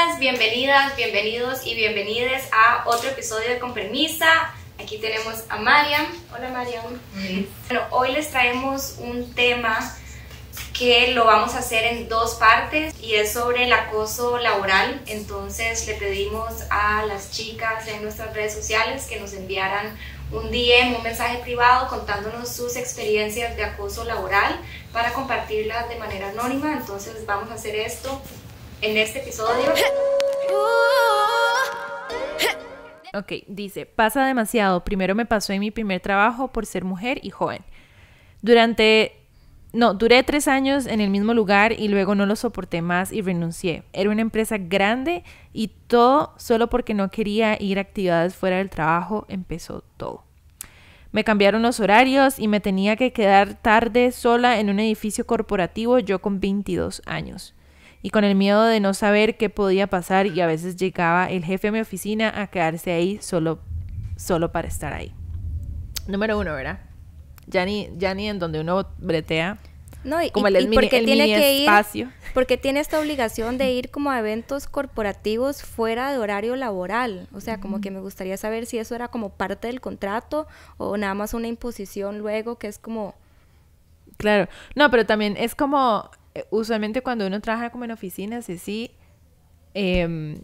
Bienvenidas, bienvenidas, bienvenidos y bienvenides a otro episodio de Con Permisa. Aquí tenemos a Mariam. Hola Mariam. Bueno, hoy les traemos un tema que lo vamos a hacer en dos partes y es sobre el acoso laboral. Entonces le pedimos a las chicas en nuestras redes sociales que nos enviaran un DM, un mensaje privado contándonos sus experiencias de acoso laboral para compartirlas de manera anónima. Entonces vamos a hacer esto en este episodio. Ok, dice, pasa demasiado. Primero me pasó en mi primer trabajo por ser mujer y joven. Durante no, duré tres años en el mismo lugar y luego no lo soporté más y renuncié. Era una empresa grande y todo solo porque no quería ir a actividades fuera del trabajo empezó todo. Me cambiaron los horarios y me tenía que quedar tarde sola en un edificio corporativo yo con 22 años. Y con el miedo de no saber qué podía pasar y a veces llegaba el jefe de mi oficina a quedarse ahí solo, solo para estar ahí. Número uno, ¿verdad? ya ni, ya ni en donde uno bretea. No, y, como el, tiene que espacio. porque tiene esta obligación de ir como a eventos corporativos fuera de horario laboral. O sea, como que me gustaría saber si eso era como parte del contrato o nada más una imposición luego que es como... Claro, no, pero también es como, usualmente cuando uno trabaja como en oficinas, y sí, em,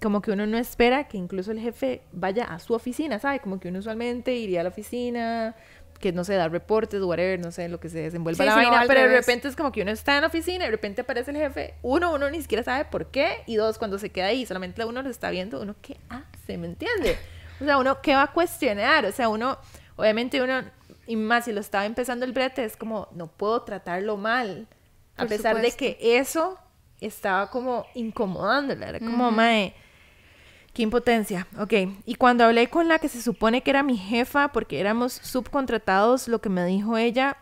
como que uno no espera que incluso el jefe vaya a su oficina, ¿sabe? Como que uno usualmente iría a la oficina, que no sé, da reportes, whatever, no sé, lo que se desenvuelva la vaina, pero de repente es como que uno está en la oficina y de repente aparece el jefe, uno, uno ni siquiera sabe por qué, y dos, cuando se queda ahí, solamente uno lo está viendo, uno, ¿qué hace? ¿Me entiende? O sea, uno, ¿qué va a cuestionar? O sea, uno, obviamente uno, y más si lo estaba empezando el brete, es como, no puedo tratarlo mal, a pesar de que eso estaba como incomodándola, era como, mae Qué impotencia. Ok. Y cuando hablé con la que se supone que era mi jefa, porque éramos subcontratados, lo que me dijo ella,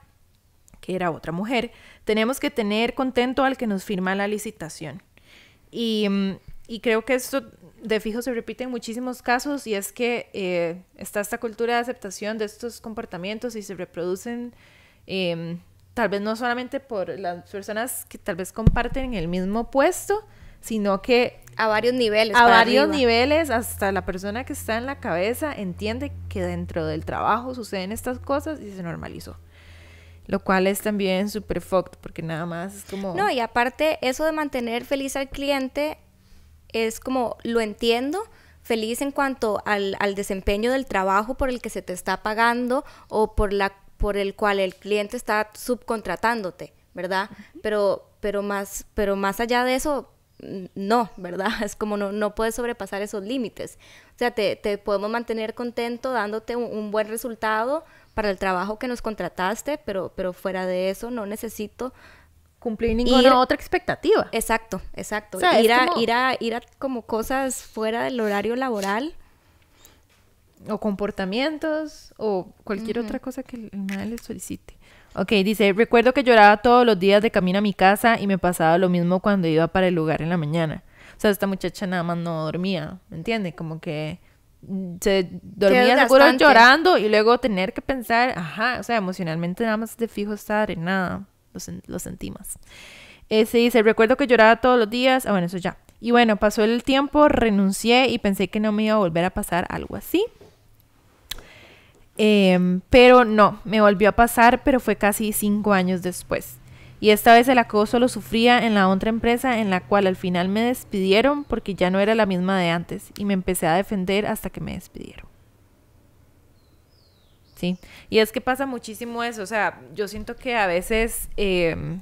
que era otra mujer, tenemos que tener contento al que nos firma la licitación. Y, mm, y creo que esto de fijo se repite en muchísimos casos y es que eh, está esta cultura de aceptación de estos comportamientos y se reproducen em, tal vez no solamente por las personas que tal vez comparten el mismo puesto, sino que a varios niveles. A varios niveles, hasta la persona que está en la cabeza entiende que dentro del trabajo suceden estas cosas y se normalizó. Lo cual es también súper fucked, porque nada más es como... No, y aparte, eso de mantener feliz al cliente es como, lo entiendo, feliz en cuanto al, al desempeño del trabajo por el que se te está pagando o por, la, por el cual el cliente está subcontratándote, ¿verdad? Pero, pero, más, pero más allá de eso, no, ¿verdad? Es como no, no puedes sobrepasar esos límites. O sea, te, podemos mantener contento dándote un, buen resultado para el trabajo que nos contrataste, pero, pero fuera de eso no necesito cumplir ninguna otra expectativa. Exacto, exacto. ir, a, ir, a, ir a como cosas fuera del horario laboral. O comportamientos o cualquier otra cosa que el mal le solicite. Ok, dice, recuerdo que lloraba todos los días de camino a mi casa y me pasaba lo mismo cuando iba para el lugar en la mañana. O sea, esta muchacha nada más no dormía, ¿me entiendes? Como que se dormía seguro llorando y luego tener que pensar, ajá, o sea, emocionalmente nada más de fijo estar en nada, lo, lo sentimos. Ese dice, recuerdo que lloraba todos los días, ah, bueno, eso ya. Y bueno, pasó el tiempo, renuncié y pensé que no me iba a volver a pasar algo así. Em, pero no, me volvió a pasar, pero fue casi cinco años después. Y esta vez el acoso lo sufría en la otra empresa en la cual al final me despidieron porque ya no era la misma de antes y me empecé a defender hasta que me despidieron. Sí, y es que pasa muchísimo eso, o sea, yo siento que a veces... Em,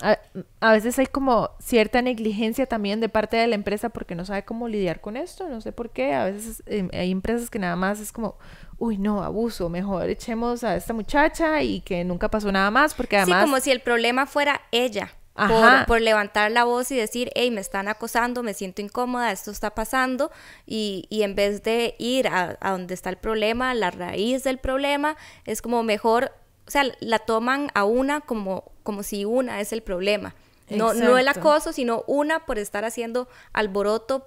a, veces hay como cierta negligencia también de parte de la empresa porque no sabe cómo lidiar con esto, no sé por qué, a veces em, hay empresas que nada más es como, uy, no, abuso, mejor echemos a esta muchacha y que nunca pasó nada más, porque además... Sí, como si el problema fuera ella. Por, levantar la voz y decir, hey, me están acosando, me siento incómoda, esto está pasando, y, y en vez de ir a, a, donde está el problema, la raíz del problema, es como mejor, o sea, la toman a una como, como si una es el problema. No, no el acoso, sino una por estar haciendo alboroto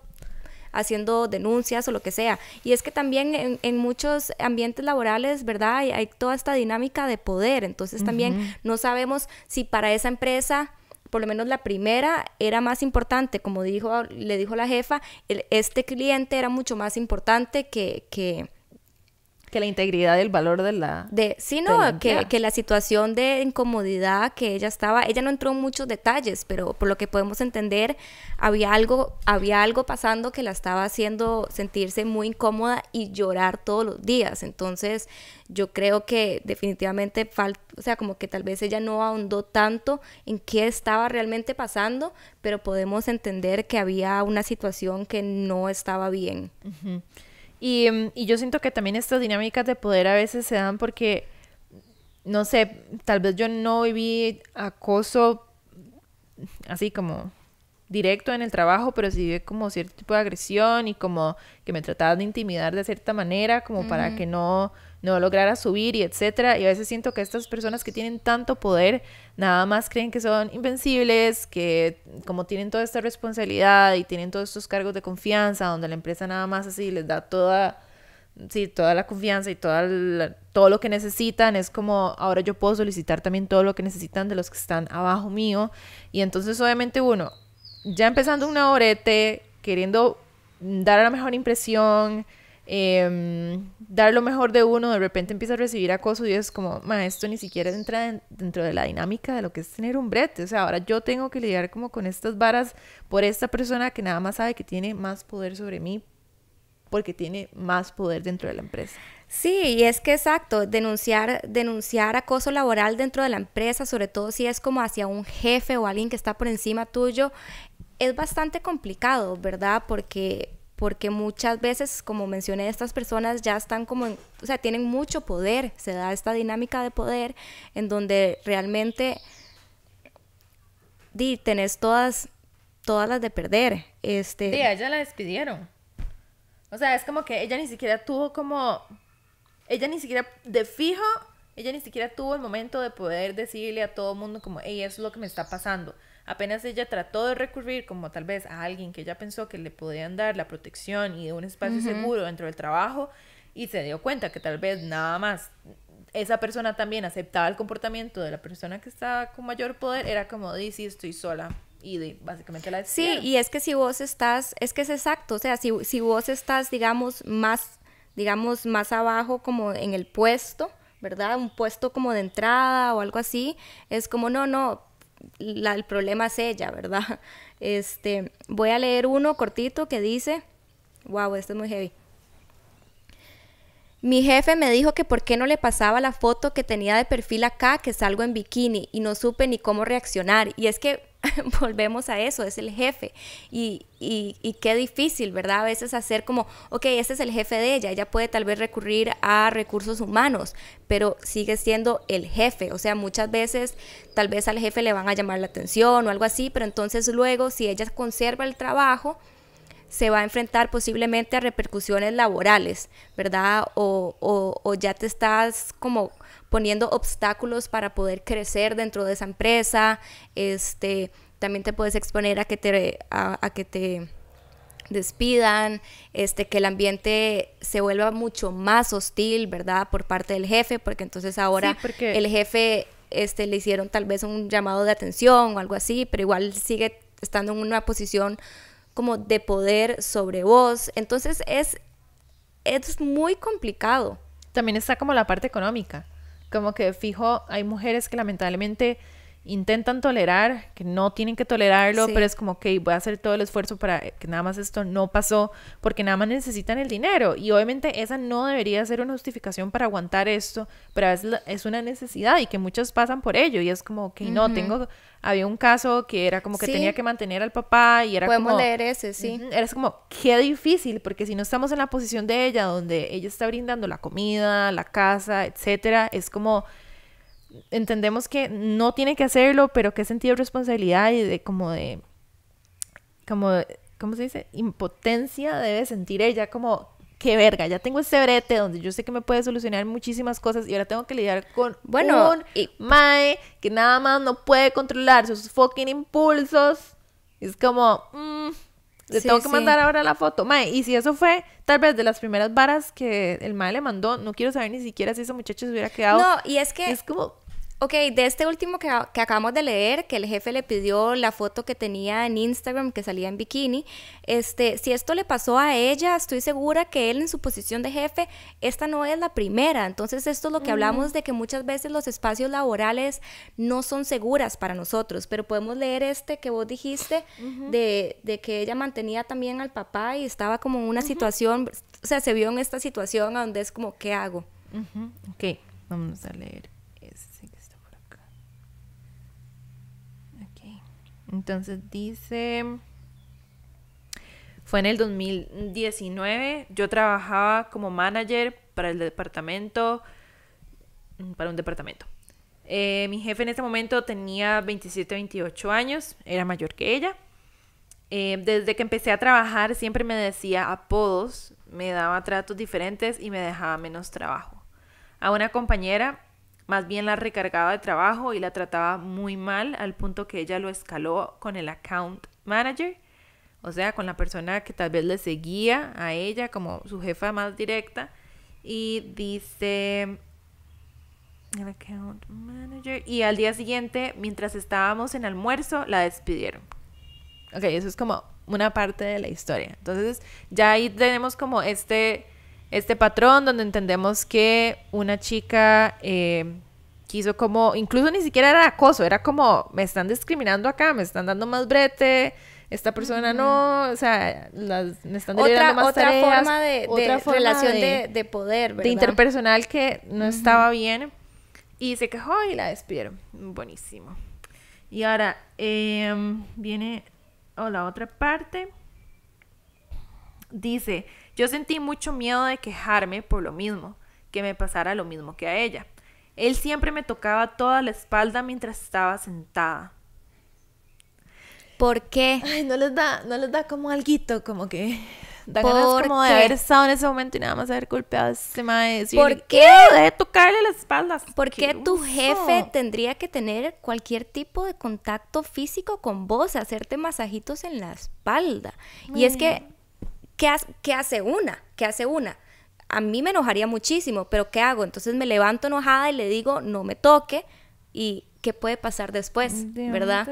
haciendo denuncias o lo que sea. Y es que también en, muchos ambientes laborales, ¿verdad? Hay, toda esta dinámica de poder. Entonces también no sabemos si para esa empresa por lo menos la primera era más importante, como dijo, le dijo la jefa, este cliente era mucho más importante que, que que la integridad y el valor de la... De, sí, no, que, que, la situación de incomodidad que ella estaba, ella no entró en muchos detalles, pero por lo que podemos entender, había algo, había algo pasando que la estaba haciendo sentirse muy incómoda y llorar todos los días. Entonces, yo creo que definitivamente falta, o sea, como que tal vez ella no ahondó tanto en qué estaba realmente pasando, pero podemos entender que había una situación que no estaba bien. Mm, y, yo siento que también estas dinámicas de poder a veces se dan porque, no sé, tal vez yo no viví acoso así como directo en el trabajo, pero sí vi como cierto tipo de agresión y como que me trataban de intimidar de cierta manera, como para que no no lograra subir y etcétera. Y a veces siento que estas personas que tienen tanto poder nada más creen que son invencibles, que como tienen toda esta responsabilidad y tienen todos estos cargos de confianza, donde la empresa nada más así les da toda, sí, toda la confianza y toda todo lo que necesitan, es como ahora yo puedo solicitar también todo lo que necesitan de los que están abajo mío. Y entonces obviamente uno, ya empezando una orete, queriendo dar la mejor impresión, Em, dar lo mejor de uno, de repente empieza a recibir acoso y es como, ma, esto ni siquiera entra dentro de la dinámica de lo que es tener un brete. O sea, ahora yo tengo que lidiar como con estas varas por esta persona que nada más sabe que tiene más poder sobre mí porque tiene más poder dentro de la empresa. Sí, y es que exacto, denunciar, denunciar acoso laboral dentro de la empresa, sobre todo si es como hacia un jefe o alguien que está por encima tuyo, es bastante complicado, ¿verdad? Porque porque muchas veces, como mencioné, estas personas ya están como, o sea, tienen mucho poder, se da esta dinámica de poder en donde realmente di, tenés todas, todas las de perder. Este... Sí, a ella la despidieron. O sea, es como que ella ni siquiera tuvo como, ella ni siquiera de fijo, ella ni siquiera tuvo el momento de poder decirle a todo el mundo como, hey, eso es lo que me está pasando Apenas ella trató de recurrir como tal vez a alguien que ella pensó que le podían dar la protección y un espacio seguro dentro del trabajo y se dio cuenta que tal vez nada más esa persona también aceptaba el comportamiento de la persona que estaba con mayor poder, era como, di, sí, estoy sola. Y básicamente la Sí, y es que si vos estás, es que es exacto, o sea, si, si vos estás, digamos, más, digamos, más abajo como en el puesto, ¿verdad? Un puesto como de entrada o algo así, es como, no, no, el problema es ella, ¿verdad? Este, voy a leer uno cortito que dice, wow, esto es muy heavy. Mi jefe me dijo que por qué no le pasaba la foto que tenía de perfil acá, que salgo en bikini, y no supe ni cómo reaccionar. Y es que volvemos a eso, es el jefe. Y, y, qué difícil, ¿verdad? A veces hacer como, ok, ese es el jefe de ella, ella puede tal vez recurrir a recursos humanos, pero sigue siendo el jefe. O sea, muchas veces tal vez al jefe le van a llamar la atención o algo así, pero entonces luego si ella conserva el trabajo, se va a enfrentar posiblemente a repercusiones laborales, ¿verdad? O, o, o ya te estás como poniendo obstáculos para poder crecer dentro de esa empresa, este, también te puedes exponer a que te, a, que te despidan, este, que el ambiente se vuelva mucho más hostil, ¿verdad? Por parte del jefe, porque entonces ahora el jefe este, le hicieron tal vez un llamado de atención o algo así, pero igual sigue estando en una posición como de poder sobre vos. Entonces es, es muy complicado. También está como la parte económica. Como que fijo, hay mujeres que lamentablemente intentan tolerar, que no tienen que tolerarlo, pero es como, que voy a hacer todo el esfuerzo para que nada más esto no pasó, porque nada más necesitan el dinero. Y obviamente esa no debería ser una justificación para aguantar esto, pero a veces es una necesidad y que muchos pasan por ello. Y es como, que no, tengo, había un caso que era como que tenía que mantener al papá y era Podemos leer ese, sí. era como, qué difícil, porque si no estamos en la posición de ella, donde ella está brindando la comida, la casa, etcétera, es como entendemos que no tiene que hacerlo, pero que sentido de responsabilidad y de como de, como, ¿cómo se dice? Impotencia debe sentir ella como, qué verga, ya tengo este brete donde yo sé que me puede solucionar muchísimas cosas y ahora tengo que lidiar con bueno, un y... mae que nada más no puede controlar sus fucking impulsos. Es como, mmm, le tengo que mandar ahora la foto. Mae, y si eso fue tal vez de las primeras varas que el mae le mandó, no quiero saber ni siquiera si esa muchacha se hubiera quedado. No, y es que... Es como, Ok, de este último que, que, acabamos de leer, que el jefe le pidió la foto que tenía en Instagram, que salía en bikini, este, si esto le pasó a ella, estoy segura que él en su posición de jefe, esta no es la primera. Entonces esto es lo que hablamos de que muchas veces los espacios laborales no son seguras para nosotros, pero podemos leer este que vos dijiste de, de, que ella mantenía también al papá y estaba como en una situación, o sea, se vio en esta situación donde es como, ¿qué hago? Ok, vamos a leer. Entonces dice, fue en el 2019, yo trabajaba como manager para el departamento, mm, para un departamento. Eh, mi jefe en ese momento tenía 27, 28 años, era mayor que ella. Eh, desde que empecé a trabajar siempre me decía apodos, me daba tratos diferentes y me dejaba menos trabajo. A una compañera más bien la recargaba de trabajo y la trataba muy mal al punto que ella lo escaló con el account manager, o sea, con la persona que tal vez le seguía a ella como su jefa más directa. Y dice el account manager. Y al día siguiente, mientras estábamos en almuerzo, la despidieron. Ok, eso es como una parte de la historia. Entonces, ya ahí tenemos como este este patrón donde entendemos que una chica eh, quiso como, incluso ni siquiera era acoso, era como, me están discriminando acá, me están dando más brete, esta persona no, o sea, me están otra, más otra forma de, otra relación de, poder, ¿verdad? De interpersonal que no estaba bien y se quejó y la despidieron. Buenísimo. Y ahora em, viene oh, la otra parte. Dice, yo sentí mucho miedo de quejarme por lo mismo, que me pasara lo mismo que a ella. Él siempre me tocaba toda la espalda mientras estaba sentada. ¿Por qué? Ay, no les da, no les da como alguito, como que da ganas como de haber estado en ese momento y nada más haber golpeado a ese maestro. ¿Por qué? De tocarle la espalda. ¿Por qué tu jefe tendría que tener cualquier tipo de contacto físico con vos, hacerte masajitos en la espalda? Y es que ¿qué, hace una? ¿Qué hace una? A mí me enojaría muchísimo, pero ¿qué hago? Entonces me levanto enojada y le digo, no me toque y qué puede pasar después, ¿verdad?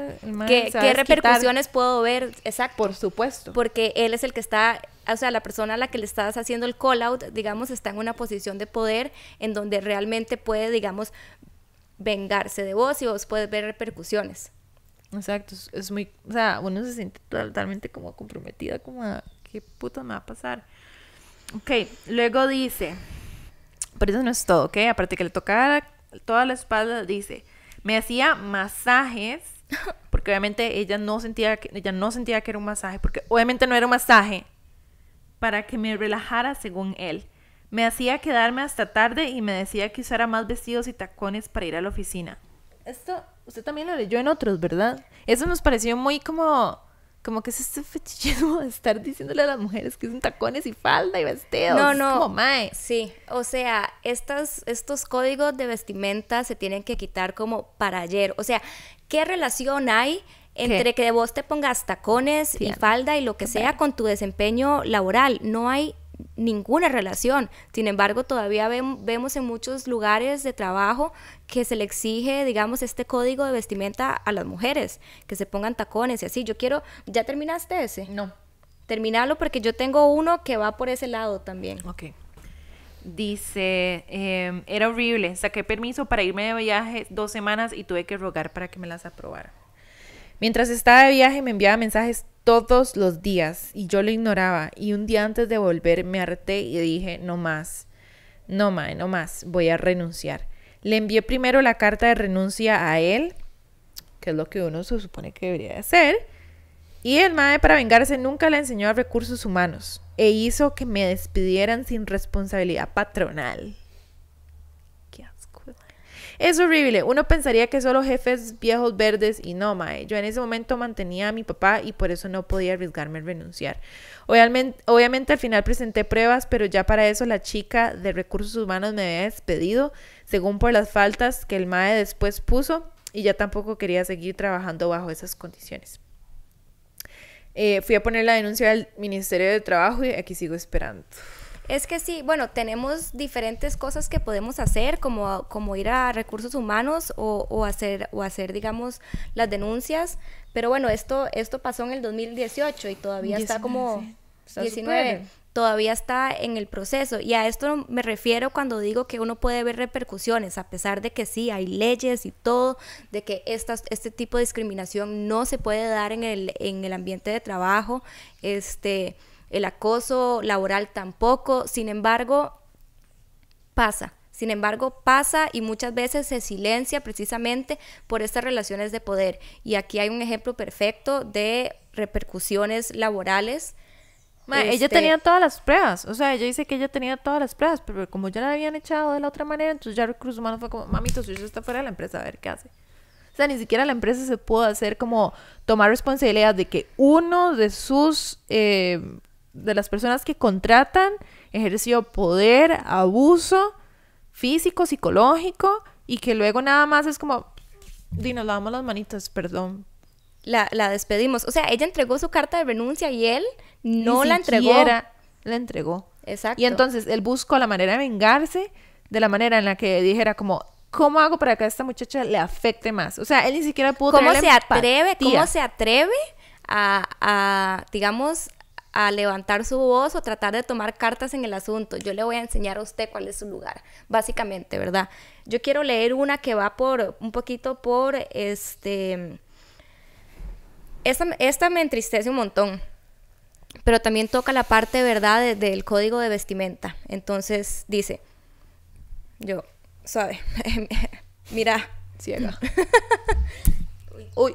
¿Qué, repercusiones puedo ver? Exacto. Por supuesto. Porque él es el que está, o sea, la persona a la que le estás haciendo el call out, digamos, está en una posición de poder en donde realmente puede, digamos, vengarse de vos y vos puedes ver repercusiones. Exacto, es, muy, o sea, uno se siente totalmente como comprometida como a ¿qué puto me va a pasar? Ok, luego dice, pero eso no es todo, ¿ok? Aparte que le tocaba toda la espalda, dice, me hacía masajes, porque obviamente ella no sentía que, ella no sentía que era un masaje, porque obviamente no era un masaje, para que me relajara según él. Me hacía quedarme hasta tarde y me decía que usara más vestidos y tacones para ir a la oficina. Esto usted también lo leyó en otros, ¿verdad? Eso nos pareció muy como como que es este fetichismo de estar diciéndole a las mujeres que son tacones y falda y vestidos. No, no. como mae. Sí, o sea, estos, estos códigos de vestimenta se tienen que quitar como para ayer. O sea, ¿qué relación hay entre que vos te pongas tacones y falda y lo que sea con tu desempeño laboral? No hay ninguna relación. Sin embargo, todavía vemos en muchos lugares de trabajo que se le exige, digamos, este código de vestimenta a las mujeres, que se pongan tacones y así. Yo quiero, ¿ya terminaste ese? No. Terminalo porque yo tengo uno que va por ese lado también. Ok. Dice, em, era horrible, saqué permiso para irme de viaje dos semanas y tuve que rogar para que me las aprobara. Mientras estaba de viaje me enviaba mensajes todos los días y yo lo ignoraba y un día antes de volver me harté y dije, no más, no más, no más, voy a renunciar. Le envié primero la carta de renuncia a él, que es lo que uno se supone que debería hacer, y el MAE para vengarse nunca le enseñó a recursos humanos e hizo que me despidieran sin responsabilidad patronal. Es horrible. Uno pensaría que solo jefes viejos verdes y no, mae. Yo en ese momento mantenía a mi papá y por eso no podía arriesgarme a renunciar. Obviamente, al final presenté pruebas, pero ya para eso la chica de recursos humanos me había despedido, según por las faltas que el mae después puso, y ya tampoco quería seguir trabajando bajo esas condiciones. Eh, fui a poner la denuncia al Ministerio de Trabajo y aquí sigo esperando. Es que sí, bueno, tenemos diferentes cosas que podemos hacer, como, como ir a recursos humanos o, o, hacer, o hacer, digamos, las denuncias. Pero bueno, esto, esto pasó en el 2018 y todavía está como... 19 todavía está en el proceso. Y a esto me refiero cuando digo que uno puede ver repercusiones, a pesar de que sí, hay leyes y todo, de que estas, este tipo de discriminación no se puede dar en el, en el ambiente de trabajo, este, el acoso laboral tampoco. Sin embargo, pasa. Sin embargo, pasa y muchas veces se silencia precisamente por estas relaciones de poder. Y aquí hay un ejemplo perfecto de repercusiones laborales ella este tenía todas las pruebas. O sea, ella dice que ella tenía todas las pruebas, pero como ya la habían echado de la otra manera, entonces ya Recursos Humanos fue como, mamito, si usted está fuera de la empresa, a ver qué hace. O sea, ni siquiera la empresa se pudo hacer como tomar responsabilidad de que uno de sus, eh, de las personas que contratan, ejerció poder, abuso físico, psicológico, y que luego nada más es como, di, nos lavamos las manitas, perdón. La, la despedimos. O sea, ella entregó su carta de renuncia y él no la entregó. La entregó. Exacto. Y entonces él buscó la manera de vengarse de la manera en la que dijera como, ¿cómo hago para que a esta muchacha le afecte más? O sea, él ni siquiera pudo ¿Cómo se atreve, cómo se atreve a, a, digamos, a levantar su voz o tratar de tomar cartas en el asunto? Yo le voy a enseñar a usted cuál es su lugar, básicamente, ¿verdad? Yo quiero leer una que va por, un poquito por, este... Esta, esta me entristece un montón pero también toca la parte, ¿verdad?, del código de vestimenta. Entonces dice, yo, ¿sabe? Mira, ciega. Uy.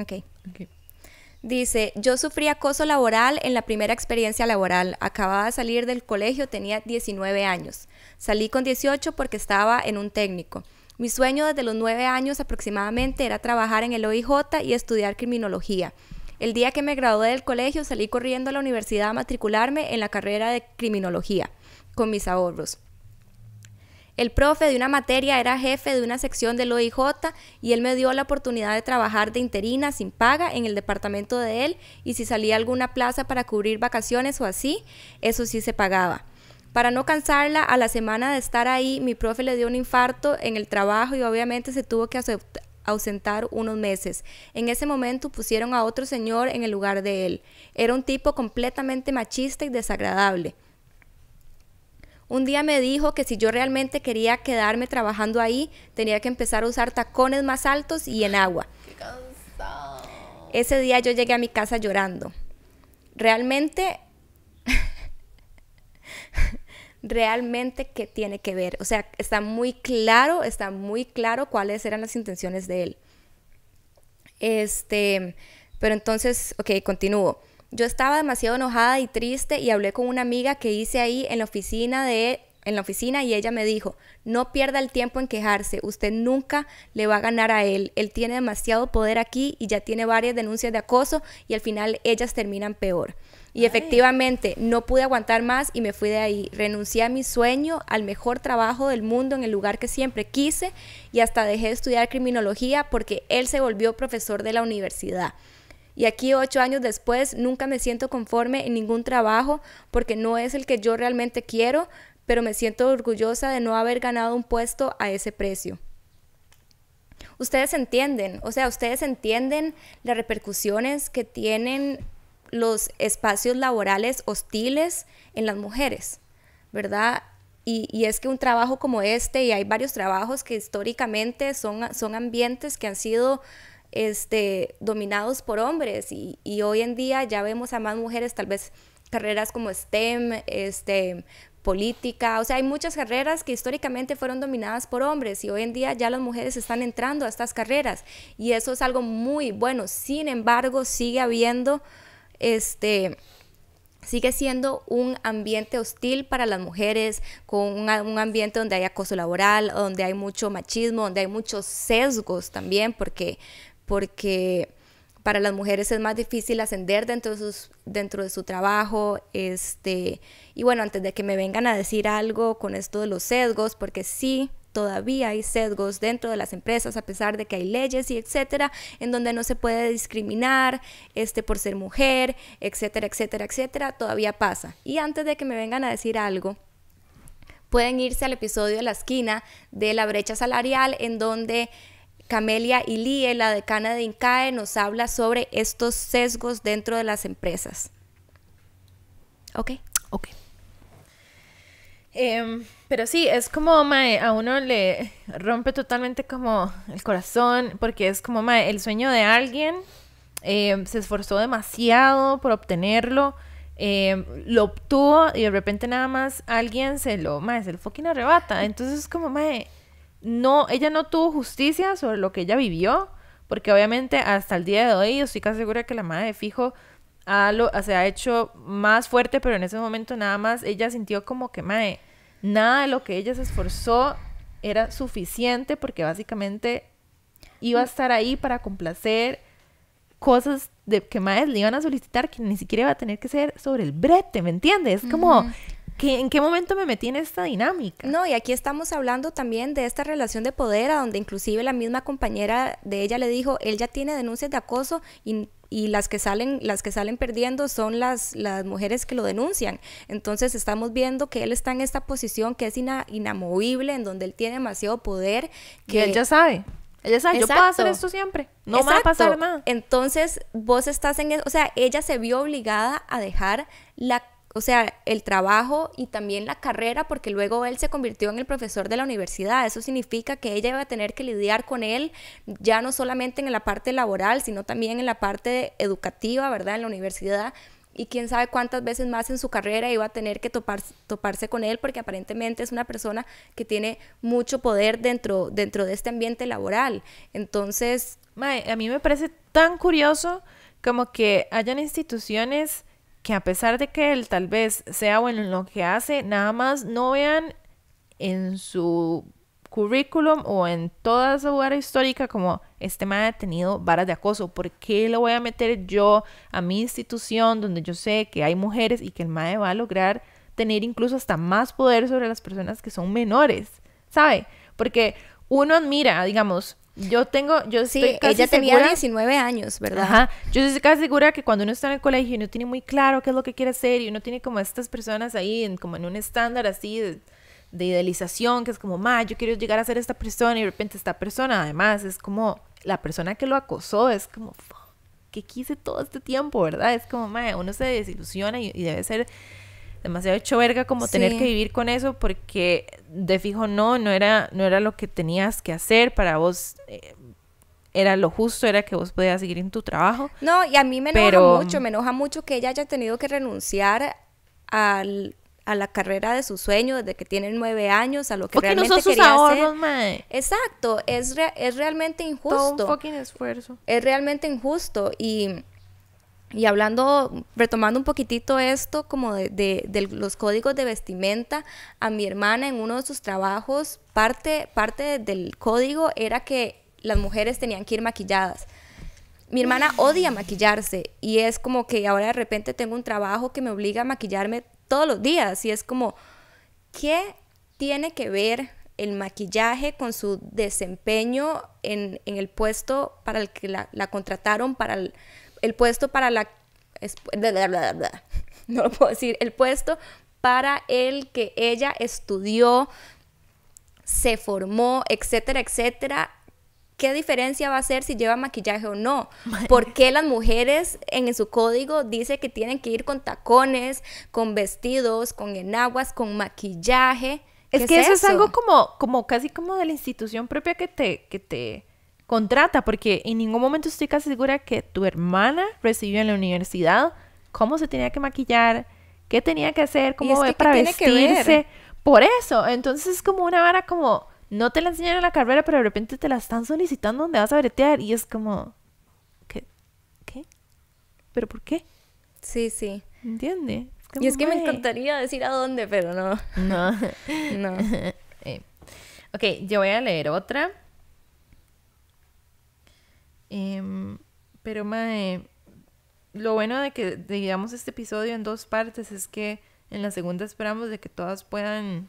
Ok. Dice, yo sufrí acoso laboral en la primera experiencia laboral. Acababa de salir del colegio, tenía 19 años. Salí con 18 porque estaba en un técnico. Mi sueño desde los nueve años aproximadamente era trabajar en el OIJ y estudiar criminología. El día que me gradué del colegio salí corriendo a la universidad a matricularme en la carrera de criminología con mis ahorros. El profe de una materia era jefe de una sección del OIJ y él me dio la oportunidad de trabajar de interina sin paga en el departamento de él y si salía alguna plaza para cubrir vacaciones o así, eso sí se pagaba. Para no cansarla, a la semana de estar ahí, mi profe le dio un infarto en el trabajo y obviamente se tuvo que ausentar unos meses. En ese momento pusieron a otro señor en el lugar de él. Era un tipo completamente machista y desagradable. Un día me dijo que si yo realmente quería quedarme trabajando ahí, tenía que empezar a usar tacones más altos y en agua. Ese día yo llegué a mi casa llorando. Realmente realmente qué tiene que ver. O sea, está muy claro, está muy claro cuáles eran las intenciones de él. Este, pero entonces, ok, continúo. Yo estaba demasiado enojada y triste y hablé con una amiga que hice ahí en la oficina de en la oficina y ella me dijo, no pierda el tiempo en quejarse, usted nunca le va a ganar a él, él tiene demasiado poder aquí y ya tiene varias denuncias de acoso y al final ellas terminan peor. Y efectivamente, no pude aguantar más y me fui de ahí. Renuncié a mi sueño, al mejor trabajo del mundo en el lugar que siempre quise y hasta dejé de estudiar criminología porque él se volvió profesor de la universidad. Y aquí ocho años después nunca me siento conforme en ningún trabajo porque no es el que yo realmente quiero, pero me siento orgullosa de no haber ganado un puesto a ese precio. Ustedes entienden, o sea, ustedes entienden las repercusiones que tienen los espacios laborales hostiles en las mujeres, ¿verdad? Y, es que un trabajo como este, y hay varios trabajos que históricamente son, son ambientes que han sido este, dominados por hombres. Y, hoy en día ya vemos a más mujeres, tal vez carreras como STEM, este, política, o sea, hay muchas carreras que históricamente fueron dominadas por hombres y hoy en día ya las mujeres están entrando a estas carreras. Y eso es algo muy bueno. Sin embargo, sigue habiendo este sigue siendo un ambiente hostil para las mujeres, con un, ambiente donde hay acoso laboral, donde hay mucho machismo, donde hay muchos sesgos también, porque, porque para las mujeres es más difícil ascender dentro de, su trabajo. Este, y bueno, antes de que me vengan a decir algo con esto de los sesgos, porque sí, todavía hay sesgos dentro de las empresas, a pesar de que hay leyes y etcétera, en donde no se puede discriminar este, por ser mujer, etcétera, etcétera, etcétera, todavía pasa. Y antes de que me vengan a decir algo, pueden irse al episodio de la esquina de la brecha salarial, en donde Camelia Ilie, la decana de INCAE, nos habla sobre estos sesgos dentro de las empresas. Ok. Ok. Em, pero sí, es como, mae, a uno le rompe totalmente como el corazón, porque es como, mae, el sueño de alguien em, se esforzó demasiado por obtenerlo, em, lo obtuvo y de repente nada más alguien se lo, mae, se lo fucking arrebata. Entonces es como, mae, no, ella no tuvo justicia sobre lo que ella vivió, porque obviamente hasta el día de hoy estoy casi segura que la madre de Fijo lo, se ha hecho más fuerte, pero en ese momento nada más ella sintió como que, mae, nada de lo que ella se esforzó era suficiente porque básicamente iba a estar ahí para complacer cosas de que mae le iban a solicitar que ni siquiera iba a tener que ser sobre el brete, ¿me entiendes? Es como, ¿En qué momento me metí en esta dinámica? No, y aquí estamos hablando también de esta relación de poder, a donde inclusive la misma compañera de ella le dijo, él ya tiene denuncias de acoso y y las que salen las que salen perdiendo son las las mujeres que lo denuncian entonces estamos viendo que él está en esta posición que es inamovible en donde él tiene demasiado poder que él ya sabe ella sabe, yo puedo hacer esto siempre. No va a pasar nada. Entonces, vos estás en... O sea, ella se vio obligada a dejar la o sea, el trabajo y también la carrera, porque luego él se convirtió en el profesor de la universidad. Eso significa que ella iba a tener que lidiar con él ya no solamente en la parte laboral, sino también en la parte educativa, ¿verdad? En la universidad. Y quién sabe cuántas veces más en su carrera iba a tener que topar, toparse con él, porque aparentemente es una persona que tiene mucho poder dentro, dentro de este ambiente laboral. Entonces... a mí me parece tan curioso como que hayan instituciones que a pesar de que él tal vez sea bueno en lo que hace, nada más no vean en su currículum o en toda esa lugar histórica como este me ha tenido varas de acoso. ¿Por qué lo voy a meter yo a mi institución donde yo sé que hay mujeres y que el MAE va a lograr tener incluso hasta más poder sobre las personas que son menores? ¿Sabe? Porque uno admira, digamos, yo tengo, yo sí, ella tenía 19 años, ¿verdad? Ajá. Yo estoy casi segura que cuando uno está en el colegio y uno tiene muy claro qué es lo que quiere hacer y uno tiene como estas personas ahí en, como en un estándar así de, idealización, que es como, ma, yo quiero llegar a ser esta persona y de repente esta persona además es como la persona que lo acosó, es como, ¿qué quise todo este tiempo, verdad? Es como, ma, uno se desilusiona y debe ser demasiado hecho verga como tener que vivir con eso porque de fijo no, no era, no era lo que tenías que hacer para vos. Eh, era lo justo, era que vos podías seguir en tu trabajo. No, y a mí me enoja mucho, me enoja mucho que ella haya tenido que renunciar al, a la carrera de su sueño desde que tiene nueve años, a lo que realmente no quería hacer. Exacto, es, es realmente injusto. Todo un fucking esfuerzo. Es realmente injusto y y hablando, retomando un poquitito esto como de, los códigos de vestimenta, a mi hermana en uno de sus trabajos, parte, parte del código era que las mujeres tenían que ir maquilladas. Mi hermana odia maquillarse y es como que ahora de repente tengo un trabajo que me obliga a maquillarme todos los días y es como, ¿qué tiene que ver el maquillaje con su desempeño en, el puesto para el que la, la contrataron para el el puesto para la... No lo puedo decir, el puesto para el que ella estudió, se formó, etcétera, etcétera. ¿Qué diferencia va a hacer si lleva maquillaje o no? ¿Por qué las mujeres en su código dice que tienen que ir con tacones, con vestidos, con enaguas, con maquillaje? Es que eso, es algo como, como casi como de la institución propia que te, que te, contrata, porque en ningún momento estoy casi segura que tu hermana recibió en la universidad cómo se tenía que maquillar, qué tenía que hacer, cómo es para vestirse. Por eso, entonces es como una vara como, no te la enseñan en la carrera, pero de repente te la están solicitando donde vas a bretear y es como, ¿qué? ¿Qué? ¿Pero por qué? Sí, sí. ¿Entiendes? Y es que me encantaría decir a dónde, pero no. No. no. Eh, ok, yo voy a leer otra. Em, pero, mae, lo bueno de que digamos este episodio en dos partes es que en la segunda esperamos de que todas puedan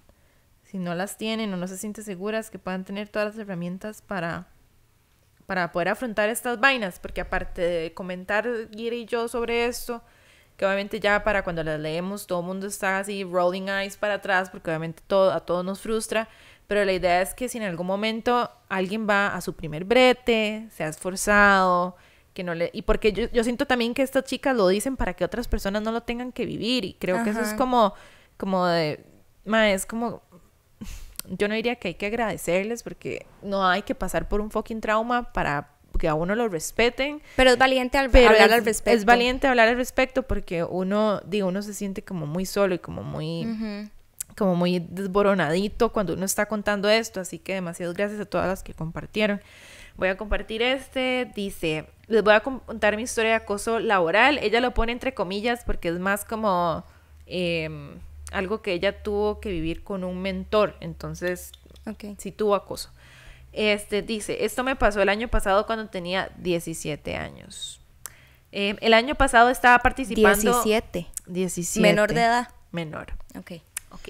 si no las tienen o no se sienten seguras, que puedan tener todas las herramientas para, para poder afrontar estas vainas, porque aparte de comentar Gira y yo sobre esto, que obviamente ya para cuando las leemos todo el mundo está así rolling eyes para atrás, porque obviamente todo, a todos nos frustra, pero la idea es que si en algún momento alguien va a su primer brete, se ha esforzado, que no le... Y porque yo, yo siento también que estas chicas lo dicen para que otras personas no lo tengan que vivir, y creo que eso es como, como de... Ma, es como yo no diría que hay que agradecerles porque no hay que pasar por un fucking trauma para que a uno lo respeten. Pero es valiente al, Pero hablar es, al respecto. es valiente hablar al respecto porque uno, digo, uno se siente como muy solo y como muy. Como muy desboronadito cuando uno está contando esto. Así que demasiadas gracias a todas las que compartieron. Voy a compartir este. Dice, les voy a contar mi historia de acoso laboral. Ella lo pone entre comillas porque es más como em, algo que ella tuvo que vivir con un mentor. Entonces, Ok. sí tuvo acoso. Este dice, esto me pasó el año pasado cuando tenía 17 años. Eh, el año pasado estaba participando... 17. 17. Menor de edad. Menor. Ok. Ok.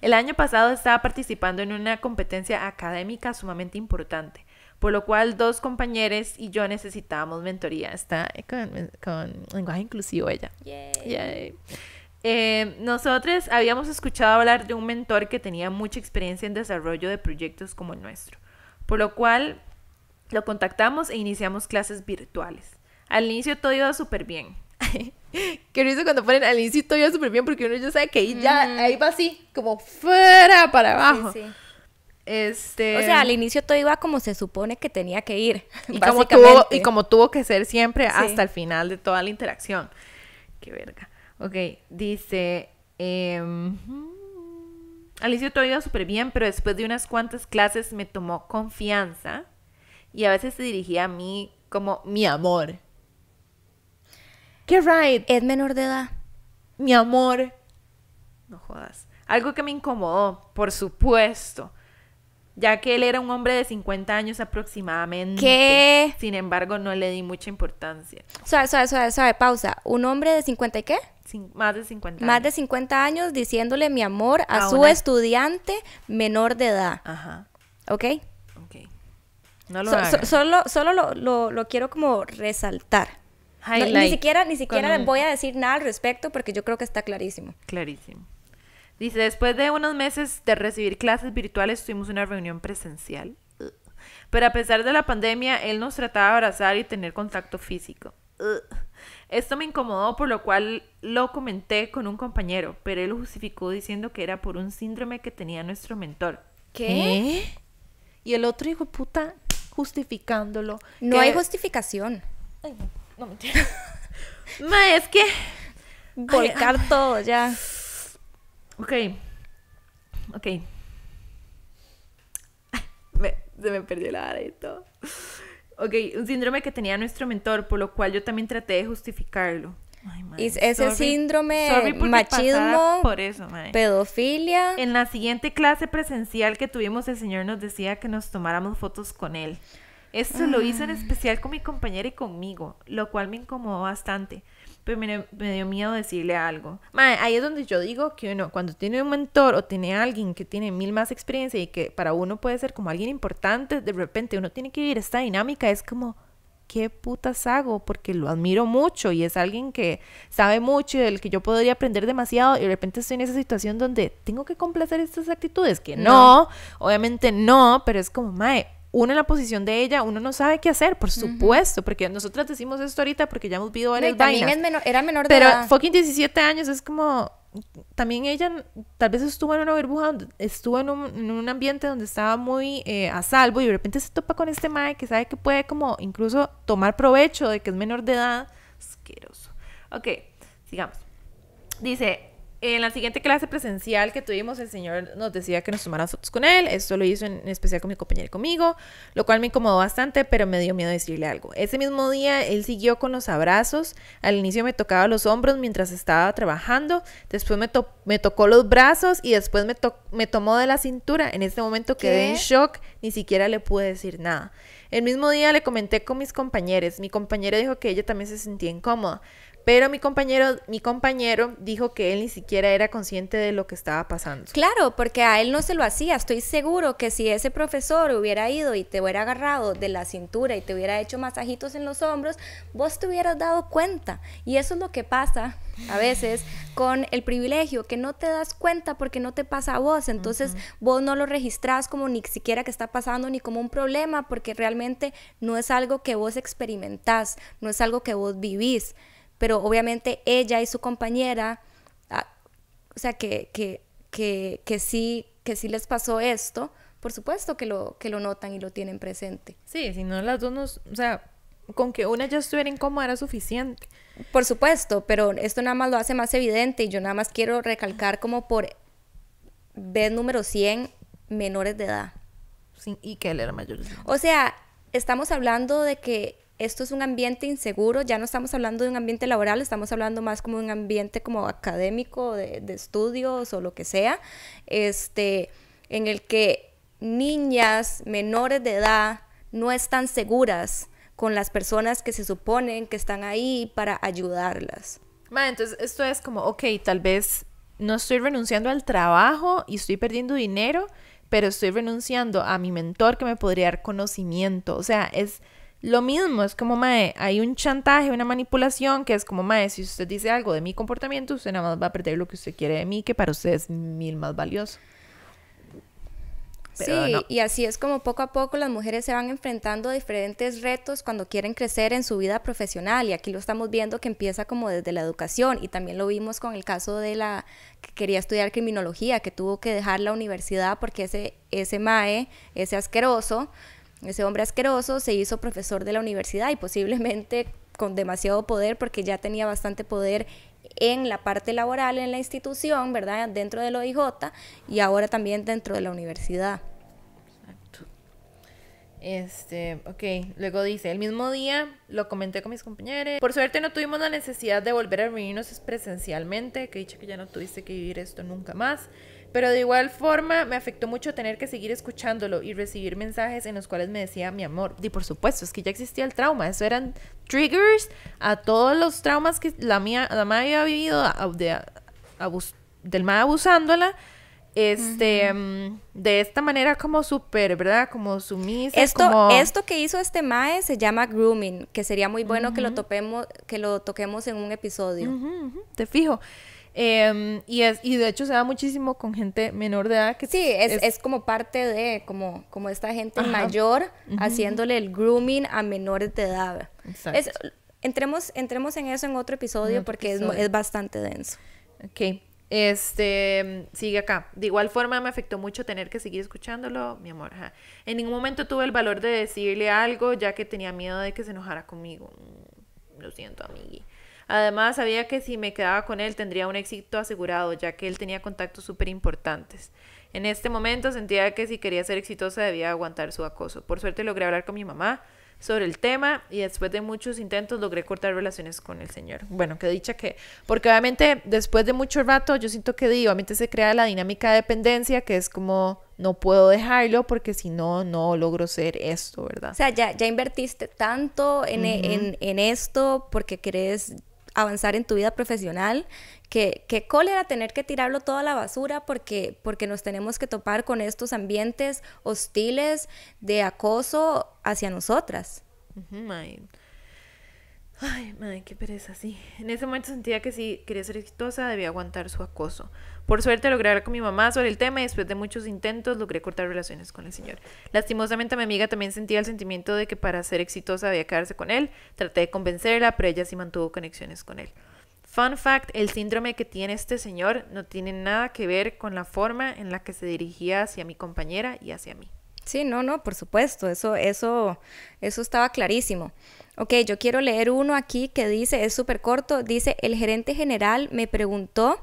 El año pasado estaba participando en una competencia académica sumamente importante, por lo cual dos compañeros y yo necesitábamos mentoría. Está con, con lenguaje inclusivo ella. Yay. Eh, nosotros habíamos escuchado hablar de un mentor que tenía mucha experiencia en desarrollo de proyectos como el nuestro, por lo cual lo contactamos e iniciamos clases virtuales. Al inicio todo iba súper bien. Qué risa cuando ponen al inicio todo iba súper bien porque uno ya sabe que ahí ya ahí va así, como fuera para abajo. Sí, sí. Este, O sea, al inicio todo iba como se supone que tenía que ir. y como, tuvo, y como tuvo que ser siempre Sí. hasta el final de toda la interacción. Qué verga. Ok, dice... em, al inicio todo iba súper bien, pero después de unas cuantas clases me tomó confianza y a veces se dirigía a mí como mi amor. ¿Qué right? Es menor de edad. Mi amor. No jodas. Algo que me incomodó, por supuesto. Ya que él era un hombre de 50 años aproximadamente. ¿Qué? Sin embargo, no le di mucha importancia. Suave, suave, suave, suave, pausa. Un hombre de 50 y qué? Más de 50 Más años. de 50 años diciéndole mi amor a, A su una- estudiante menor de edad. Ajá. ¿Ok? Ok. No lo so- solo solo lo, lo- lo quiero como resaltar. No, ni siquiera, ni siquiera voy a decir nada al respecto porque yo creo que está clarísimo. Clarísimo. Dice, después de unos meses de recibir clases virtuales, tuvimos una reunión presencial. Pero a pesar de la pandemia, él nos trataba de abrazar y tener contacto físico. Esto me incomodó, por lo cual lo comenté con un compañero, pero él lo justificó diciendo que era por un síndrome que tenía nuestro mentor. ¿Qué? Y el otro hijo de puta justificándolo. No que- hay justificación. Ay, no, mentira. Ma, es que... Volcar todo ya. Ok. Ok. Me- se me perdió la vara y todo. Ok, un síndrome que tenía nuestro mentor, por lo cual yo también traté de justificarlo. Ay, Y ese sorry. síndrome, Sorry machismo, por eso. Pedofilia. En la siguiente clase presencial que tuvimos, el señor nos decía que nos tomáramos fotos con él. Esto lo hizo Ah. en especial con mi compañera y conmigo, lo cual me incomodó bastante. Pero me, me dio miedo decirle algo. Mae, ahí es donde yo digo que uno, cuando tiene un mentor o tiene alguien que tiene mil más experiencia y que para uno puede ser como alguien importante, de repente uno tiene que vivir esta dinámica. Es como, ¿qué putas hago? Porque lo admiro mucho y es alguien que sabe mucho y del que yo podría aprender demasiado y de repente estoy en esa situación donde tengo que complacer estas actitudes, que no, obviamente no, pero es como, mae, uno en la posición de ella, uno no sabe qué hacer, por supuesto, porque nosotras decimos esto ahorita porque ya hemos vivido No, y varias también vainas. menor- era menor de Pero edad. fucking 17 años es como. También ella tal vez estuvo en una burbuja, estuvo en un, en un ambiente donde estaba muy eh, a salvo y de repente se topa con este mae que sabe que puede como incluso tomar provecho de que es menor de edad. Asqueroso. Ok, sigamos. Dice, en la siguiente clase presencial que tuvimos, el señor nos decía que nos tomara fotos con él. Esto lo hizo en, en especial con mi compañera y conmigo, lo cual me incomodó bastante, pero me dio miedo decirle algo. Ese mismo día, él siguió con los abrazos. Al inicio me tocaba los hombros mientras estaba trabajando. Después me, to- me tocó los brazos y después me, to- me tomó de la cintura. En ese momento quedé en shock, ni siquiera le pude decir nada. El mismo día le comenté con mis compañeros. Mi compañera dijo que ella también se sentía incómoda, Pero mi compañero, mi compañero dijo que él ni siquiera era consciente de lo que estaba pasando. Claro, porque a él no se lo hacía. Estoy seguro que si ese profesor hubiera ido y te hubiera agarrado de la cintura y te hubiera hecho masajitos en los hombros, vos te hubieras dado cuenta. Y eso es lo que pasa a veces con el privilegio, que no te das cuenta porque no te pasa a vos. Entonces vos no lo registrás como ni siquiera que está pasando ni como un problema porque realmente no es algo que vos experimentás, no es algo que vos vivís pero obviamente ella y su compañera, ah, o sea, que, que, que, que, sí, que sí les pasó esto, por supuesto que lo, que lo notan y lo tienen presente. Sí, si no las dos nos, o sea, con que una ya estuviera incómoda era suficiente. Por supuesto, pero esto nada más lo hace más evidente y yo nada más quiero recalcar como por vez número 100, menores de edad. Sí, y que él era mayor. O sea, estamos hablando de que esto es un ambiente inseguro, ya no estamos hablando de un ambiente laboral, estamos hablando más como un ambiente como académico, de, estudios o lo que sea, este, en el que niñas menores de edad no están seguras con las personas que se suponen que están ahí para ayudarlas. entonces esto es como, ok, tal vez no estoy renunciando al trabajo y estoy perdiendo dinero, pero estoy renunciando a mi mentor que me podría dar conocimiento. O sea, es lo mismo, es como, mae, hay un chantaje, una manipulación que es como, mae, si usted dice algo de mi comportamiento, usted nada más va a perder lo que usted quiere de mí, que para usted es mil más valioso. sí, y así es como poco a poco las mujeres se van enfrentando a diferentes retos cuando quieren crecer en su vida profesional. Y aquí lo estamos viendo que empieza como desde la educación. Y también lo vimos con el caso de la que quería estudiar criminología, que tuvo que dejar la universidad porque ese, ese MAE, ese asqueroso, ese hombre asqueroso se hizo profesor de la universidad y posiblemente con demasiado poder porque ya tenía bastante poder en la parte laboral en la institución, ¿verdad? Dentro del OIJ y ahora también dentro de la universidad. Exacto. Este, ok, luego dice, el mismo día lo comenté con mis compañeros. Por suerte no tuvimos la necesidad de volver a reunirnos presencialmente, que he dicho que ya no tuviste que vivir esto nunca más. Pero de igual forma me afectó mucho tener que seguir escuchándolo y recibir mensajes en los cuales me decía mi amor. Y por supuesto, es que ya existía el trauma. Eso eran triggers a todos los traumas que la mía, la había vivido de, del mal abusándola. Este, mm, de esta manera como súper, ¿verdad? Como sumisa. Esto, esto que hizo este Mae se llama grooming, que sería muy bueno que lo topemos, que lo toquemos en un episodio. Te fijo. Em, y, es, y de hecho se da muchísimo con gente menor de edad. Que sí, es, es, como parte de, como, como esta gente mayor haciéndole el grooming a menores de edad. entremos, entremos en eso en otro episodio porque Es, es, bastante denso. Ok. Este, sigue acá. De igual forma me afectó mucho tener que seguir escuchándolo, mi amor. En ningún momento tuve el valor de decirle algo ya que tenía miedo de que se enojara conmigo. Mm, lo siento, amigui. Además, sabía que si me quedaba con él tendría un éxito asegurado, ya que él tenía contactos súper importantes. En este momento sentía que si quería ser exitosa debía aguantar su acoso. Por suerte logré hablar con mi mamá sobre el tema y después de muchos intentos logré cortar relaciones con el señor. Bueno, que dicha que, porque obviamente después de mucho rato yo siento que obviamente se crea la dinámica de dependencia que es como no puedo dejarlo porque si no, no logro ser esto, ¿verdad? O sea, ya, ya invertiste tanto en, en, en esto porque querés avanzar en tu vida profesional, que, que cólera tener que tirarlo todo a la basura porque, porque nos tenemos que topar con estos ambientes hostiles de acoso hacia nosotras. Ay, madre, qué pereza, sí. En ese momento sentía que si quería ser exitosa debía aguantar su acoso. Por suerte logré hablar con mi mamá sobre el tema y después de muchos intentos logré cortar relaciones con el señor. Lastimosamente mi amiga también sentía el sentimiento de que para ser exitosa debía quedarse con él. Traté de convencerla, pero ella sí mantuvo conexiones con él. Fun fact, el síndrome que tiene este señor no tiene nada que ver con la forma en la que se dirigía hacia mi compañera y hacia mí. Sí, no, no, por supuesto, eso, eso, eso estaba clarísimo. Ok, yo quiero leer uno aquí que dice, es súper corto, dice, el gerente general me preguntó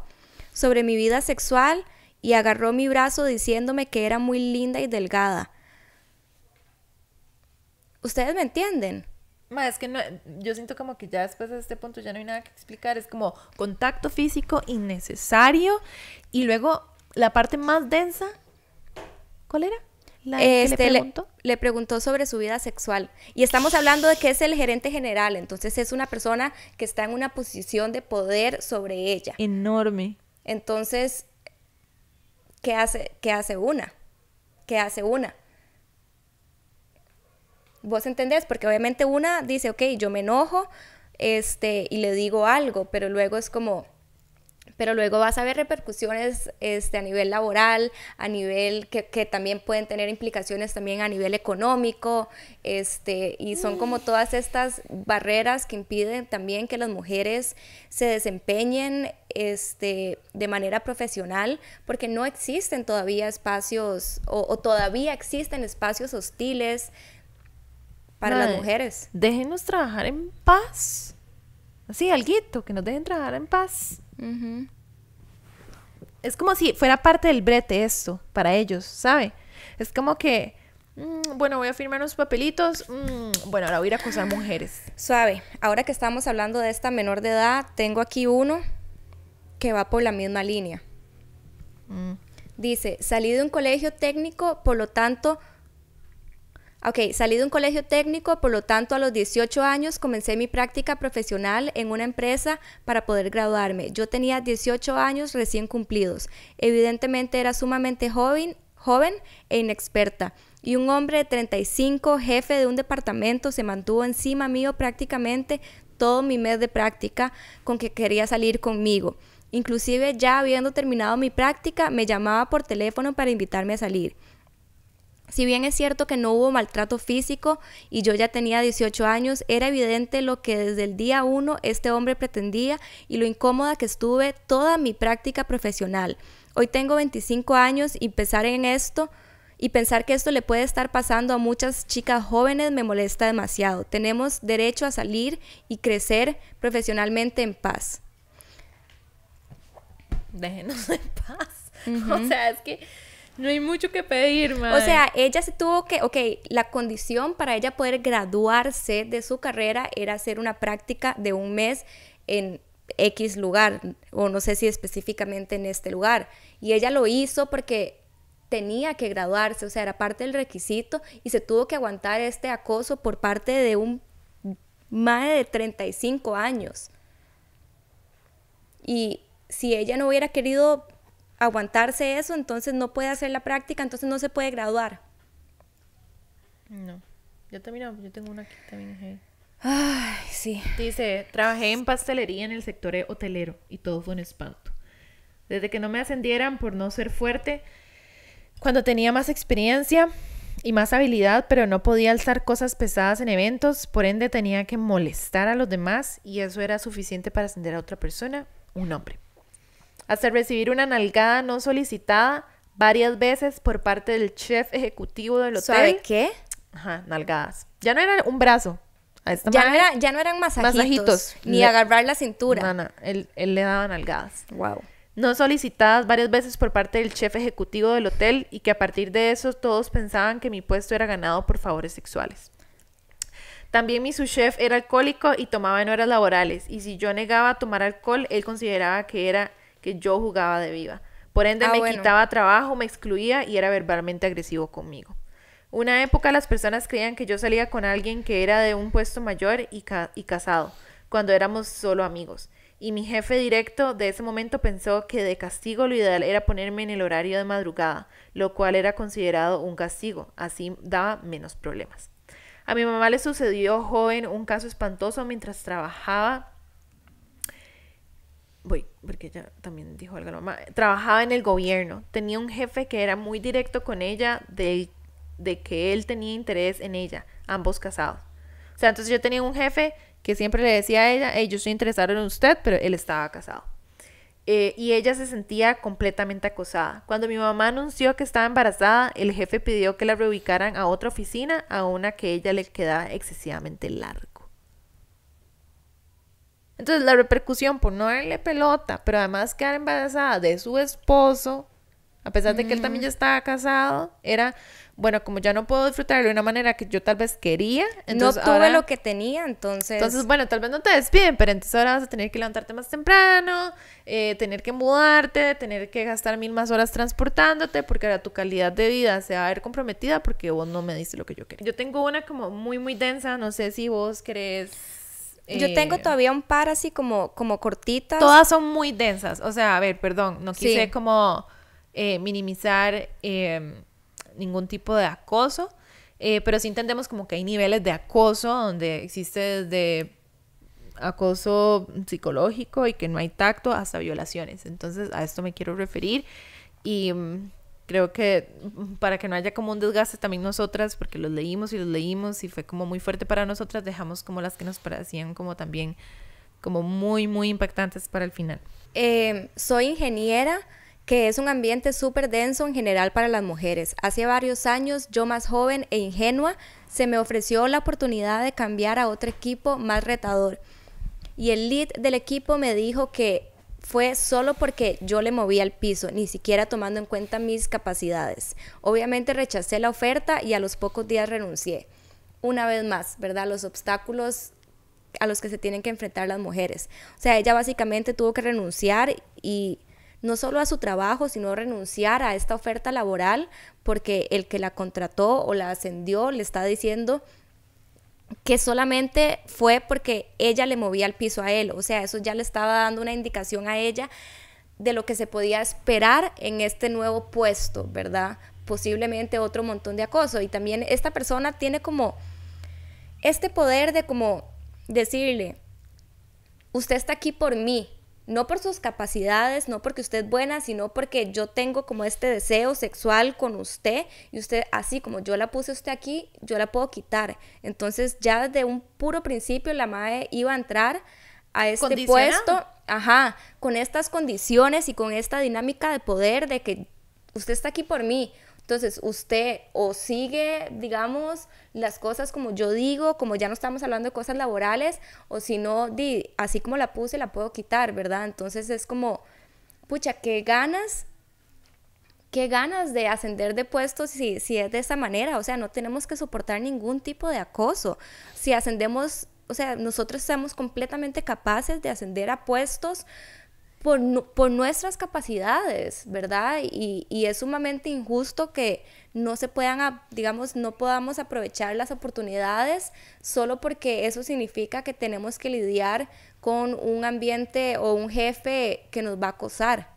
sobre mi vida sexual y agarró mi brazo diciéndome que era muy linda y delgada. ¿Ustedes me entienden? es que no, yo siento como que ya después de este punto ya no hay nada que explicar, es como contacto físico innecesario y luego la parte más densa, ¿cuál era? La Este, le le, preguntó? le preguntó sobre su vida sexual. Y estamos hablando de que es el gerente general, entonces es una persona que está en una posición de poder sobre ella. Enorme. Entonces, ¿qué hace, qué hace una? ¿Qué hace una? ¿Vos entendés? Porque obviamente una dice, ok, yo me enojo este, y le digo algo, pero luego es como, pero luego vas a ver repercusiones este, a nivel laboral, a nivel que, que también pueden tener implicaciones también a nivel económico, este, y son como todas estas barreras que impiden también que las mujeres se desempeñen este, de manera profesional, porque no existen todavía espacios, o, o todavía existen espacios hostiles para las mujeres. Déjenos trabajar en paz. Así, alguito, que nos dejen trabajar en paz. Es como si fuera parte del brete esto, para ellos, ¿sabe? Es como que, mm, bueno, voy a firmar unos papelitos, mm, bueno, ahora voy a ir a acosar mujeres. Suave, ahora que estamos hablando de esta menor de edad, tengo aquí uno que va por la misma línea. Mm. Dice, salí de un colegio técnico, por lo tanto... Ok, salí de un colegio técnico, por lo tanto a los 18 años comencé mi práctica profesional en una empresa para poder graduarme. Yo tenía 18 años recién cumplidos. Evidentemente era sumamente joven, joven e inexperta. Y un hombre de 35, jefe de un departamento, se mantuvo encima mío prácticamente todo mi mes de práctica con que quería salir conmigo. Inclusive ya habiendo terminado mi práctica, me llamaba por teléfono para invitarme a salir. Si bien es cierto que no hubo maltrato físico y yo ya tenía 18 años, era evidente lo que desde el día uno este hombre pretendía y lo incómoda que estuve toda mi práctica profesional. Hoy tengo 25 años y pensar en esto y pensar que esto le puede estar pasando a muchas chicas jóvenes me molesta demasiado. Tenemos derecho a salir y crecer profesionalmente en paz. Déjenos en paz. O sea, es que no hay mucho que pedir, O sea, ella se tuvo que, ok, la condición para ella poder graduarse de su carrera era hacer una práctica de un mes en X lugar, o no sé si específicamente en este lugar. Y ella lo hizo porque tenía que graduarse, o sea, era parte del requisito y se tuvo que aguantar este acoso por parte de un madre de 35 años. Y si ella no hubiera querido aguantarse eso, entonces no puede hacer la práctica, entonces no se puede graduar. No. Yo también, yo tengo una aquí también. hey. Ay, sí. Dice, trabajé en pastelería en el sector hotelero y todo fue un espanto. Desde que no me ascendieran por no ser fuerte, cuando tenía más experiencia y más habilidad, pero no podía alzar cosas pesadas en eventos, por ende tenía que molestar a los demás y eso era suficiente para ascender a otra persona, un hombre. Hasta recibir una nalgada no solicitada varias veces por parte del chef ejecutivo del hotel. ¿Sabe qué? Ajá, nalgadas. Ya no era un brazo. A esta Ya no, era- ya no eran masajitos, Masajitos. ni Le- agarrar la cintura. No, no, él, él le daba nalgadas. Wow. No solicitadas varias veces por parte del chef ejecutivo del hotel y que a partir de eso todos pensaban que mi puesto era ganado por favores sexuales. También mi subchef era alcohólico y tomaba en horas laborales y si yo negaba tomar alcohol, él consideraba que era que yo jugaba de viva. Por ende Ah, me bueno. quitaba trabajo, me excluía y era verbalmente agresivo conmigo. Una época las personas creían que yo salía con alguien que era de un puesto mayor y, ca- y casado, cuando éramos solo amigos. Y mi jefe directo de ese momento pensó que de castigo lo ideal era ponerme en el horario de madrugada, lo cual era considerado un castigo, así daba menos problemas. A mi mamá le sucedió joven un caso espantoso mientras trabajaba voy, porque ella también dijo algo a la mamá, trabajaba en el gobierno, tenía un jefe que era muy directo con ella de, de que él tenía interés en ella, ambos casados. O sea, entonces yo tenía un jefe que siempre le decía a ella, hey, yo estoy interesado en usted, pero él estaba casado. Eh, y ella se sentía completamente acosada. Cuando mi mamá anunció que estaba embarazada, el jefe pidió que la reubicaran a otra oficina, a una que ella le quedaba excesivamente largo. Entonces la repercusión por no darle pelota, pero además quedar embarazada de su esposo, a pesar de que él también ya estaba casado, era bueno, como ya no puedo disfrutar de una manera que yo tal vez quería, entonces no tuve lo que tenía, entonces... Entonces, bueno, tal vez no te despiden, pero entonces ahora vas a tener que levantarte más temprano, eh, tener que mudarte, tener que gastar mil más horas transportándote, porque ahora tu calidad de vida se va a ver comprometida porque vos no me diste lo que yo quería. Yo tengo una como muy, muy densa, no sé si vos querés... Yo tengo eh, todavía un par así como, como cortitas. Todas son muy densas, o sea, a ver, perdón, no quise como eh, minimizar em, ningún tipo de acoso, eh, pero sí entendemos como que hay niveles de acoso donde existe desde acoso psicológico y que no hay tacto hasta violaciones. Entonces a esto me quiero referir y mm, creo que mm, para que no haya como un desgaste también nosotras, porque los leímos y los leímos y fue como muy fuerte para nosotras, dejamos como las que nos parecían como también como muy, muy impactantes para el final. Eh, soy ingeniera que es un ambiente súper denso en general para las mujeres. Hace varios años, yo más joven e ingenua, se me ofreció la oportunidad de cambiar a otro equipo más retador. Y el lead del equipo me dijo que fue solo porque yo le movía al piso, ni siquiera tomando en cuenta mis capacidades. Obviamente rechacé la oferta y a los pocos días renuncié. Una vez más, ¿verdad? Los obstáculos a los que se tienen que enfrentar las mujeres. O sea, ella básicamente tuvo que renunciar y no solo a su trabajo, sino renunciar a esta oferta laboral porque el que la contrató o la ascendió le está diciendo que solamente fue porque ella le movía el piso a él, o sea, eso ya le estaba dando una indicación a ella de lo que se podía esperar en este nuevo puesto, ¿verdad? Posiblemente otro montón de acoso. Y también esta persona tiene como este poder de como decirle, usted está aquí por mí, no por sus capacidades, no porque usted es buena, sino porque yo tengo como este deseo sexual con usted y usted, así como yo la puse usted aquí, yo la puedo quitar. Entonces ya desde un puro principio la MAE iba a entrar a este puesto, ajá, con estas condiciones y con esta dinámica de poder de que usted está aquí por mí, entonces, usted o sigue, digamos, las cosas como yo digo, como ya no estamos hablando de cosas laborales, o si no, así como la puse, la puedo quitar, ¿verdad? Entonces es como, pucha, qué ganas, qué ganas de ascender de puestos si, si es de esa manera. O sea, no tenemos que soportar ningún tipo de acoso. Si ascendemos, o sea, nosotros somos completamente capaces de ascender a puestos por, nuestras capacidades, ¿verdad? Y, es sumamente injusto que no se puedan, digamos, no podamos aprovechar las oportunidades solo porque eso significa que tenemos que lidiar con un ambiente o un jefe que nos va a acosar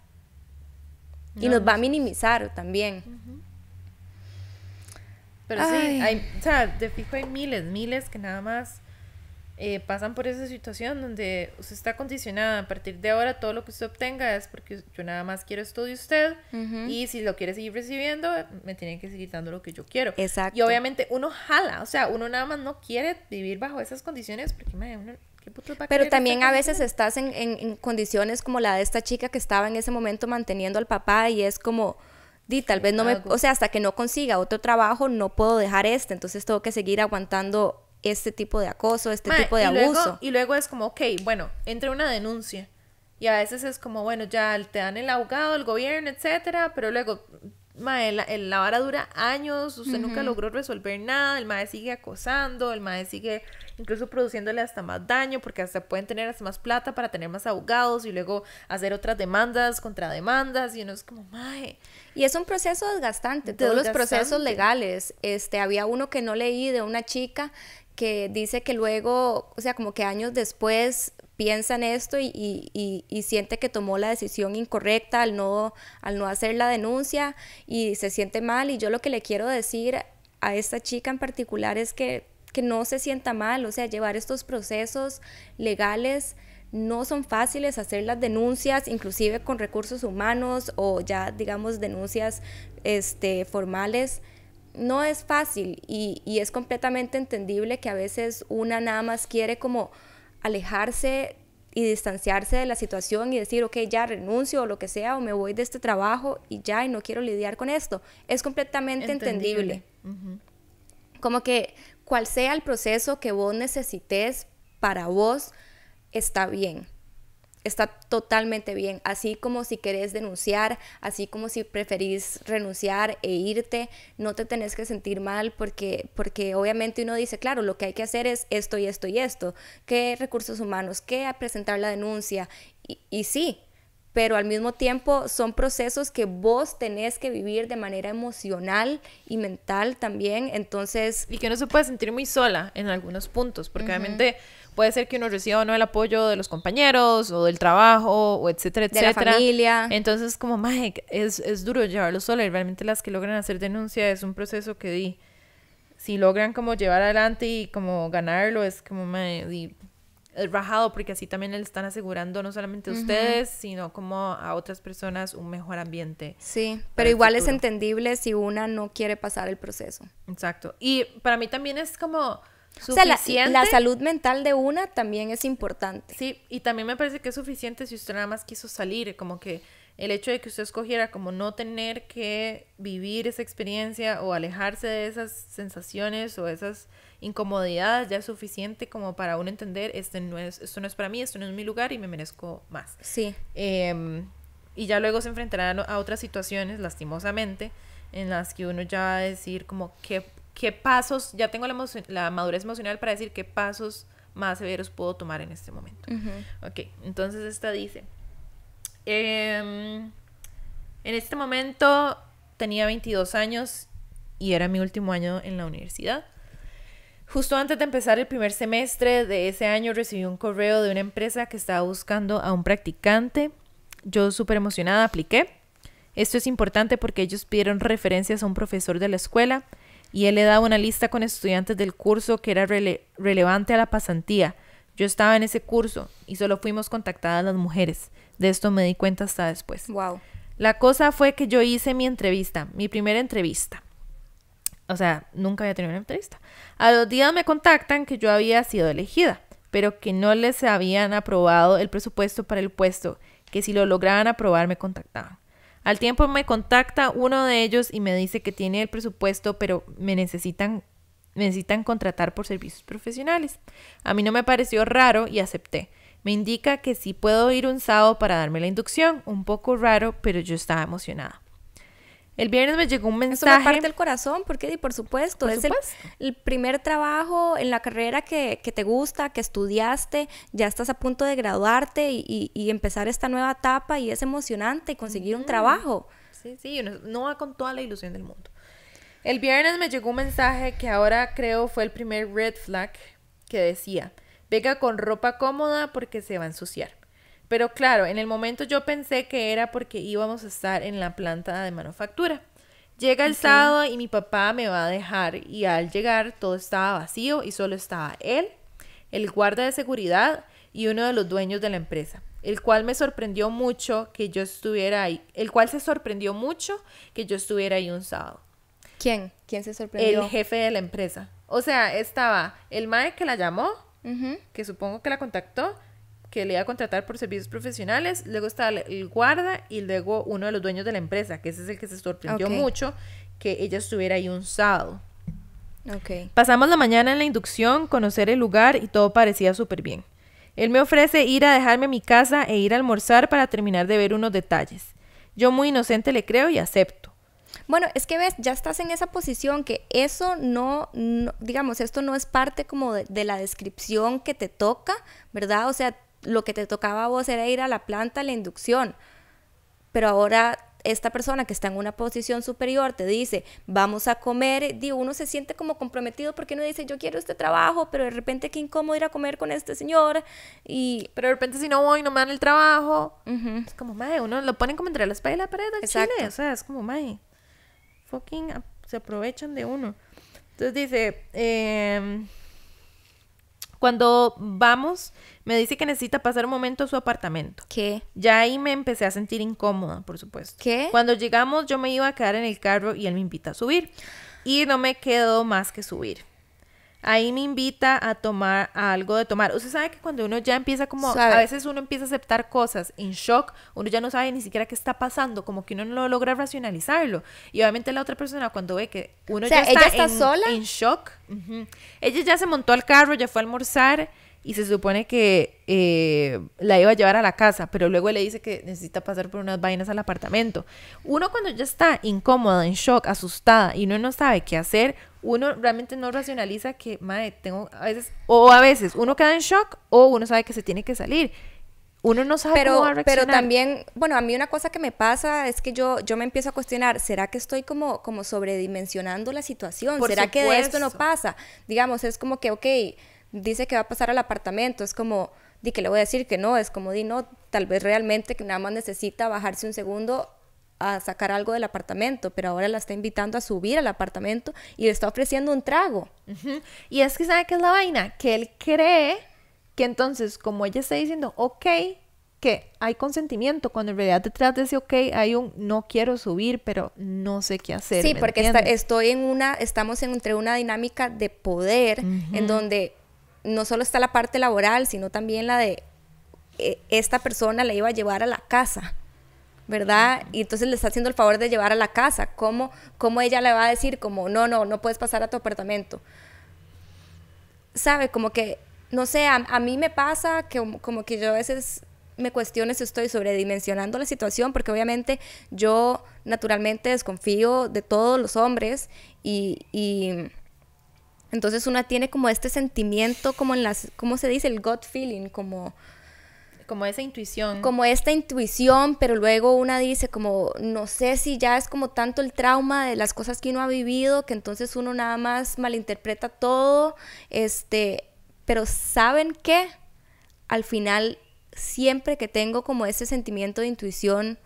y nos va a minimizar también. Pero sí, hay, o sea, de fijo hay miles, miles que nada más eh, pasan por esa situación donde usted está condicionada a partir de ahora todo lo que usted obtenga es porque yo nada más quiero esto de usted y si lo quiere seguir recibiendo me tiene que seguir dando lo que yo quiero. Exacto. Y obviamente uno jala, o sea, uno nada más no quiere vivir bajo esas condiciones porque uno pero también a veces estás en, en, condiciones como la de esta chica que estaba en ese momento manteniendo al papá y es como, di, tal vez no me, o sea, hasta que no consiga otro trabajo no puedo dejar este, entonces tengo que seguir aguantando este tipo de acoso, este tipo de abuso. y luego es como, ok, bueno, entre una denuncia. Y a veces es como, bueno, ya te dan el abogado, el gobierno, etcétera, pero luego, mae, la, vara dura años, usted nunca logró resolver nada, el mae sigue acosando, el mae sigue incluso produciéndole hasta más daño, porque hasta pueden tener hasta más plata para tener más abogados y luego hacer otras demandas, contra demandas, y uno es como, mae. Y es un proceso desgastante, todos los procesos legales. Este, había uno que no leí de una chica que dice que luego, o sea, como que años después piensa en esto y, siente que tomó la decisión incorrecta al no, al no hacer la denuncia y se siente mal. Y yo lo que le quiero decir a esta chica en particular es que, que no se sienta mal, o sea, llevar estos procesos legales no son fáciles hacer las denuncias, inclusive con recursos humanos o ya digamos denuncias este, formales no es fácil y, es completamente entendible que a veces una nada más quiere como alejarse y distanciarse de la situación y decir, ok, ya renuncio o lo que sea, o me voy de este trabajo y ya, y no quiero lidiar con esto. Es completamente entendible. Como que cual sea el proceso que vos necesites para vos, está bien. Está totalmente bien. Así como si querés denunciar, así como si preferís renunciar e irte, no te tenés que sentir mal porque, porque obviamente uno dice, claro, lo que hay que hacer es esto y esto y esto. ¿Qué recursos humanos? ¿Qué presentar la denuncia? Y, y sí, pero al mismo tiempo son procesos que vos tenés que vivir de manera emocional y mental también, entonces... Y que no se puede sentir muy sola en algunos puntos, porque obviamente puede ser que uno reciba o no el apoyo de los compañeros o del trabajo o etcétera, etcétera. De la familia. Entonces, como, Mike, es, es duro llevarlo sola y realmente las que logran hacer denuncia es un proceso que di, si logran como llevar adelante y como ganarlo, es como, Mae, es rajado porque así también le están asegurando no solamente a ustedes, sino como a otras personas un mejor ambiente. Sí, pero igual es entendible si una no quiere pasar el proceso. Exacto. Y para mí también es como suficiente. O sea, la, salud mental de una también es importante. Sí, y también me parece que es suficiente si usted nada más quiso salir, como que el hecho de que usted escogiera como no tener que vivir esa experiencia o alejarse de esas sensaciones o esas incomodidades ya es suficiente como para uno entender, este no es, esto no es para mí, esto no es mi lugar y me merezco más. Sí. Em, y ya luego se enfrentará a otras situaciones, lastimosamente, en las que uno ya va a decir como qué, qué pasos, ya tengo la, la madurez emocional para decir qué pasos más severos puedo tomar en este momento. Ok, entonces esta dice, em, en este momento tenía 22 años y era mi último año en la universidad. Justo antes de empezar el primer semestre de ese año recibí un correo de una empresa que estaba buscando a un practicante. Yo súper emocionada apliqué. Esto es importante porque ellos pidieron referencias a un profesor de la escuela y él le daba una lista con estudiantes del curso que era relevante a la pasantía. Yo estaba en ese curso y solo fuimos contactadas las mujeres. De esto me di cuenta hasta después. Wow. La cosa fue que yo hice mi entrevista, mi primera entrevista. O sea, nunca había tenido una entrevista. A los días me contactan que yo había sido elegida, pero que no les habían aprobado el presupuesto para el puesto, que si lo lograban aprobar me contactaban. Al tiempo me contacta uno de ellos y me dice que tiene el presupuesto, pero me necesitan, necesitan contratar por servicios profesionales. A mí no me pareció raro y acepté. Me indica que sí puedo ir un sábado para darme la inducción, un poco raro, pero yo estaba emocionada. El viernes me llegó un mensaje. Eso me parte el corazón, porque por supuesto, es El, primer trabajo en la carrera que, te gusta, que estudiaste, ya estás a punto de graduarte y, empezar esta nueva etapa y es emocionante conseguir un trabajo. Sí, sí, no va con toda la ilusión del mundo. El viernes me llegó un mensaje que ahora creo fue el primer red flag que decía, venga con ropa cómoda porque se va a ensuciar. Pero claro, en el momento yo pensé que era porque íbamos a estar en la planta de manufactura. Llega el sábado y mi papá me va a dejar y al llegar todo estaba vacío y solo estaba él, el guarda de seguridad y uno de los dueños de la empresa, el cual me sorprendió mucho que yo estuviera ahí, el cual se sorprendió mucho que yo estuviera ahí un sábado. ¿Quién? ¿Quién se sorprendió? El jefe de la empresa. O sea, estaba el mae que la llamó, que supongo que la contactó, que le iba a contratar por servicios profesionales, luego está el guarda y luego uno de los dueños de la empresa, que ese es el que se sorprendió mucho que ella estuviera ahí un sábado. Okay. Pasamos la mañana en la inducción, conocer el lugar y todo parecía súper bien. Él me ofrece ir a dejarme a mi casa e ir a almorzar para terminar de ver unos detalles. Yo muy inocente le creo y acepto. Bueno, es que ves, ya estás en esa posición que eso no, digamos, esto no es parte como de, de, la descripción que te toca, ¿verdad? O sea, lo que te tocaba a vos era ir a la planta, la inducción. Pero ahora esta persona que está en una posición superior te dice, vamos a comer, digo, uno se siente como comprometido porque uno dice, yo quiero este trabajo, pero de repente qué incómodo ir a comer con este señor y... Pero de repente si no voy, no me dan el trabajo. Es como, mae, uno lo ponen como entre la espalda y la pared al Chile. O sea, es como, mae, fucking se aprovechan de uno. Entonces dice, eh, cuando vamos, me dice que necesita pasar un momento a su apartamento. ¿Qué? Ya ahí me empecé a sentir incómoda, por supuesto. ¿Qué? Cuando llegamos, yo me iba a quedar en el carro y él me invita a subir. Y no me quedó más que subir ahí me invita a tomar algo de tomar. Usted sabe que cuando uno ya empieza como, a veces uno empieza a aceptar cosas en shock, uno ya no sabe ni siquiera qué está pasando, como que uno no logra racionalizarlo. Y obviamente la otra persona cuando ve que uno ya está, en, sola. en shock, ella ya se montó al carro, ya fue a almorzar y se supone que eh, la iba a llevar a la casa, pero luego le dice que necesita pasar por unas vainas al apartamento. Uno cuando ya está incómoda, en shock, asustada y uno no sabe qué hacer, uno realmente no racionaliza que, madre, tengo a veces, o a veces uno queda en shock o uno sabe que se tiene que salir. Uno no sabe pero, cómo va a Pero reaccionar. también, bueno, a mí una cosa que me pasa es que yo, yo me empiezo a cuestionar, ¿será que estoy como, como sobredimensionando la situación? Por ¿Será que de esto no supuesto. pasa? Digamos, es como que, ok, dice que va a pasar al apartamento, es como, di que le voy a decir que no, es como, di no, tal vez realmente que nada más necesita bajarse un segundo a sacar algo del apartamento, pero ahora la está invitando a subir al apartamento y le está ofreciendo un trago. Y es que, ¿sabe qué es la vaina? Que él cree que entonces, como ella está diciendo, ok, que hay consentimiento, cuando en realidad detrás de ese ok hay un no quiero subir, pero no sé qué hacer. Sí, ¿me porque está- estoy en una, estamos en- entre una dinámica de poder en donde no solo está la parte laboral, sino también la de eh, esta persona la iba a llevar a la casa, ¿verdad? Y entonces le está haciendo el favor de llevar a la casa. ¿Cómo, cómo ella le va a decir como, no, no, no puedes pasar a tu apartamento? ¿Sabe? Como que, no sé, a, a mí me pasa que como- que yo a veces me cuestiono si estoy sobredimensionando la situación, porque obviamente yo naturalmente desconfío de todos los hombres y, y entonces una tiene como este sentimiento, como en las, ¿cómo se dice? El gut feeling, como Como esa intuición. como esta intuición, pero luego una dice como, no sé si ya es como tanto el trauma de las cosas que uno ha vivido, que entonces uno nada más malinterpreta todo, este, pero ¿saben qué? Al final, siempre que tengo como ese sentimiento de intuición,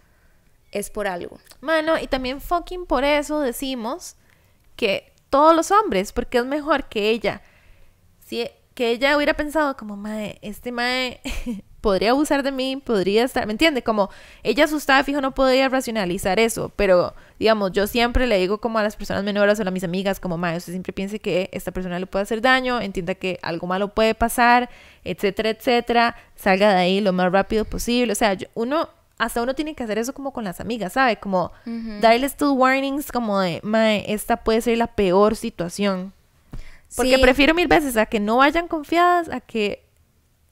es por algo. Mano, y también fucking por eso decimos que todos los hombres, porque es mejor que ella, si que ella hubiera pensado como, mae, este mae podría abusar de mí, podría estar, ¿me entiende? Como ella asustada, fijo, no podría racionalizar eso, pero digamos, yo siempre le digo como a las personas menores o a mis amigas, como, mae, usted siempre piense que esta persona le puede hacer daño, entienda que algo malo puede pasar, etcétera, etcétera, salga de ahí lo más rápido posible, o sea, yo- uno hasta uno tiene que hacer eso como con las amigas, ¿sabe? Como darles estos warnings como de, mae, esta puede ser la peor situación. Porque Sí. prefiero mil veces a que no vayan confiadas a que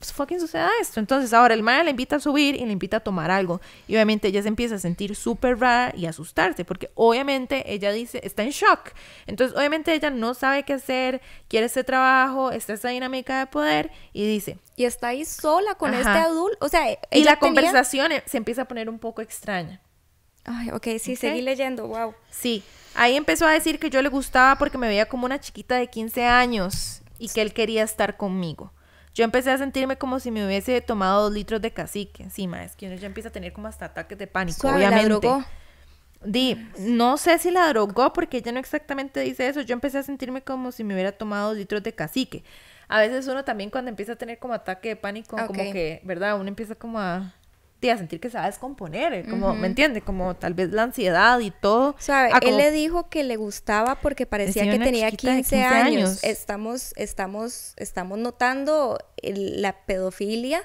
pues, fucking suceda esto. Entonces ahora el mae la invita a subir y le invita a tomar algo. Y obviamente ella se empieza a sentir súper rara y asustarse porque obviamente ella dice, está en shock. Entonces obviamente ella no sabe qué hacer, quiere ese trabajo, está esa dinámica de poder y dice... Y está ahí sola con Ajá. este adulto, o sea, Y ella la tenía- conversación eh, se empieza a poner un poco extraña. Ay, ok, sí, Ok. seguí leyendo, wow. Sí, ahí empezó a decir que yo le gustaba porque me veía como una chiquita de 15 años y que él quería estar conmigo. Yo empecé a sentirme como si me hubiese tomado dos litros de cacique. Encima, es que uno ya empieza a tener como hasta ataques de pánico, Suave, la obviamente. drogó. Di, no sé si la drogó porque ella no exactamente dice eso. Yo empecé a sentirme como si me hubiera tomado dos litros de cacique. A veces uno también cuando empieza a tener como ataque de pánico, como Ok. que, ¿verdad? Uno empieza como a, a sentir que se va a descomponer, como, ¿me entiende? Como tal vez la ansiedad y todo. ¿Sabe? Ah, Él como- le dijo que le gustaba porque parecía Decía que tenía chiquita de 15, 15 años. años. Estamos, estamos, estamos notando el- la pedofilia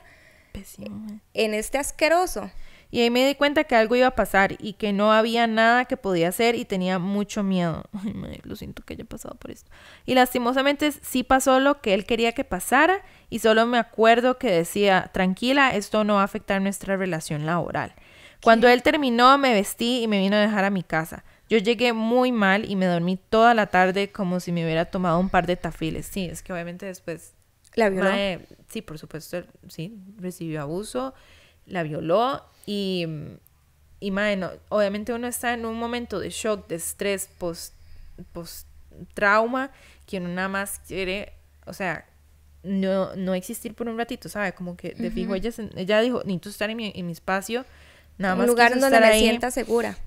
Pésimo, eh. en este asqueroso. Y ahí me di cuenta que algo iba a pasar y que no había nada que podía hacer y tenía mucho miedo. Ay, madre, lo siento que haya pasado por esto. Y lastimosamente sí pasó lo que él quería que pasara y solo me acuerdo que decía, tranquila, esto no va a afectar nuestra relación laboral. Cuando él terminó, me vestí y me vino a dejar a mi casa. Yo llegué muy mal y me dormí toda la tarde como si me hubiera tomado un par de tafiles. Sí, es que obviamente después La violó. Mae, sí, por supuesto, sí, recibió abuso, la violó y, y mae, no, obviamente uno está en un momento de shock, de estrés, post, post trauma, que uno nada más quiere, o sea, no, no existir por un ratito, ¿sabe? Como que de fijo ella, se- ella dijo, necesito estar en mi, en mi espacio, nada más un lugar donde estar me ahí. sienta segura.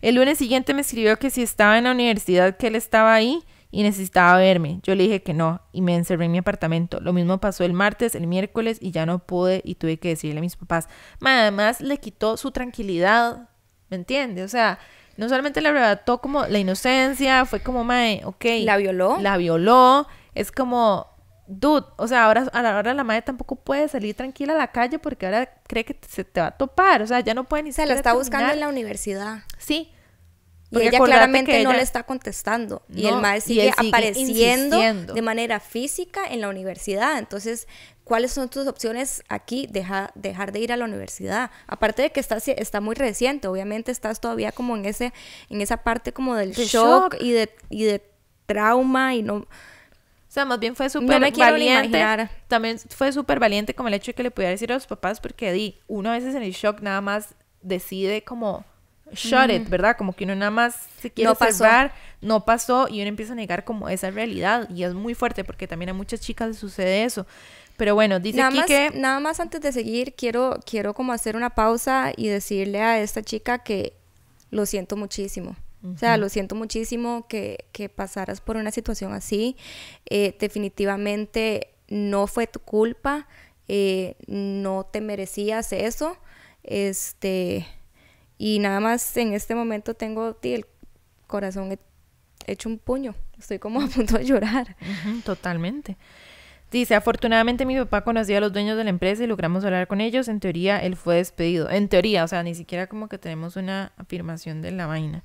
El lunes siguiente me escribió que si estaba en la universidad, que él estaba ahí y necesitaba verme. Yo le dije que no y me encerré en mi apartamento. Lo mismo pasó el martes, el miércoles y ya no pude y tuve que decirle a mis papás. Además le quitó su tranquilidad, ¿me entiende? O sea, no solamente le arrebató como la inocencia, fue como, mae, ok. ¿La violó? La violó. Es como, dude, o sea, ahora, ahora la madre tampoco puede salir tranquila a la calle porque ahora cree que se te va a topar. O sea, ya no puede ni Se la está buscando en la universidad. Sí. Y ella claramente no le está contestando. y el y sigue, apareciendo insistiendo. de manera física en la universidad. Entonces, ¿cuáles son tus opciones aquí? Deja, dejar de ir a la universidad. Aparte de que está, está muy reciente, obviamente estás todavía como en, ese, en esa parte como del De shock, shock. Y, de, y de trauma y no... O sea, más bien fue súper valiente. También fue súper valiente como el hecho de que le pudiera decir a los papás, porque di, uno a veces en el shock nada más decide como shut it, ¿verdad? Como que uno nada más se quiere No pasó. cerrar, no pasó y uno empieza a negar como esa realidad y es muy fuerte porque también a muchas chicas les sucede eso. Pero bueno, dice Nada aquí más, que nada más antes de seguir, quiero, quiero como hacer una pausa y decirle a esta chica que lo siento muchísimo. O sea, lo siento muchísimo que, que pasaras por una situación así. Eh, definitivamente no fue tu culpa. eh, no te merecías eso. Este. Y nada más en este momento tengo tí, el corazón he- hecho un puño. Estoy como a punto de llorar. Ujú, totalmente. Dice, afortunadamente mi papá conocía a los dueños de la empresa y logramos hablar con ellos. En teoría, él fue despedido. En teoría, o sea, ni siquiera como que tenemos una afirmación de la vaina.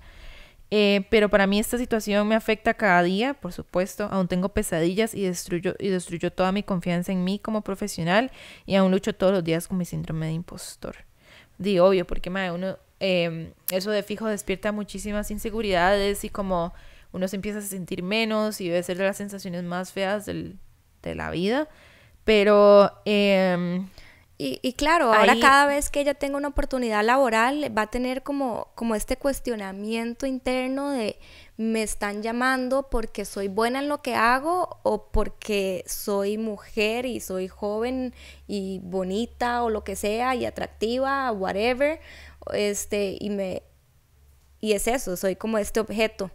Eh, pero para mí esta situación me afecta cada día, por supuesto. Aún tengo pesadillas y destruyo, y toda mi confianza en mí como profesional y aún lucho todos los días con mi síndrome de impostor. Di, obvio, porque madre, uno, eh, eso de fijo despierta muchísimas inseguridades y como uno se empieza a sentir menos y debe ser de las sensaciones más feas del- de la vida. Pero em, Y, y claro, ahora Ahí- cada vez que ella tenga una oportunidad laboral va a tener como, como este cuestionamiento interno de me están llamando porque soy buena en lo que hago o porque soy mujer y soy joven y bonita o lo que sea y atractiva, whatever. Este, y me y es eso, soy como este objeto.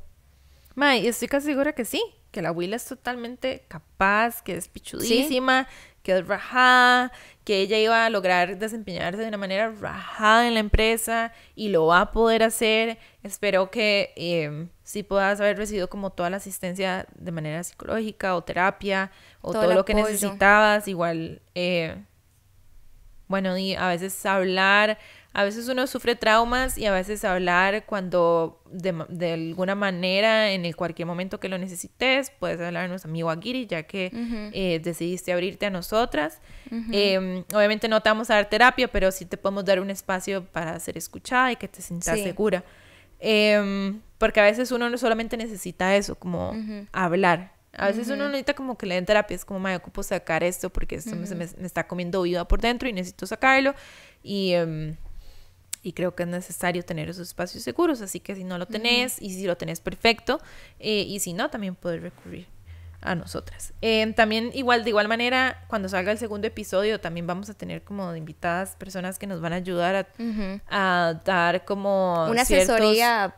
Mae, estoy casi segura que sí, que la Willa es totalmente capaz, que es pichudísima, que es rajada, que ella iba a lograr desempeñarse de una manera rajada en la empresa y lo va a poder hacer. Espero que eh, sí puedas haber recibido como toda la asistencia de manera psicológica o terapia o Todo lo que apoyo. necesitabas. Igual, eh, bueno, y a veces hablar, a veces uno sufre traumas y a veces hablar cuando de, de alguna manera, en el cualquier momento que lo necesites, puedes hablarnos a a Giri, ya que eh, decidiste abrirte a nosotras. Eh, obviamente no te vamos a dar terapia, pero sí te podemos dar un espacio para ser escuchada y que te sientas Sí. segura. Em, porque a veces uno no solamente necesita eso, como hablar. A veces uno necesita como que le den terapia, es como, me ocupo sacar esto porque esto me- me, me está comiendo viva por dentro y necesito sacarlo. Y, em, y creo que es necesario tener esos espacios seguros, así que si no lo tenés y si lo tenés perfecto, eh, y si no, también puedes recurrir a nosotras. Em, también igual, de igual manera, cuando salga el segundo episodio, también vamos a tener como invitadas personas que nos van a ayudar a, a dar como Una ciertos- asesoría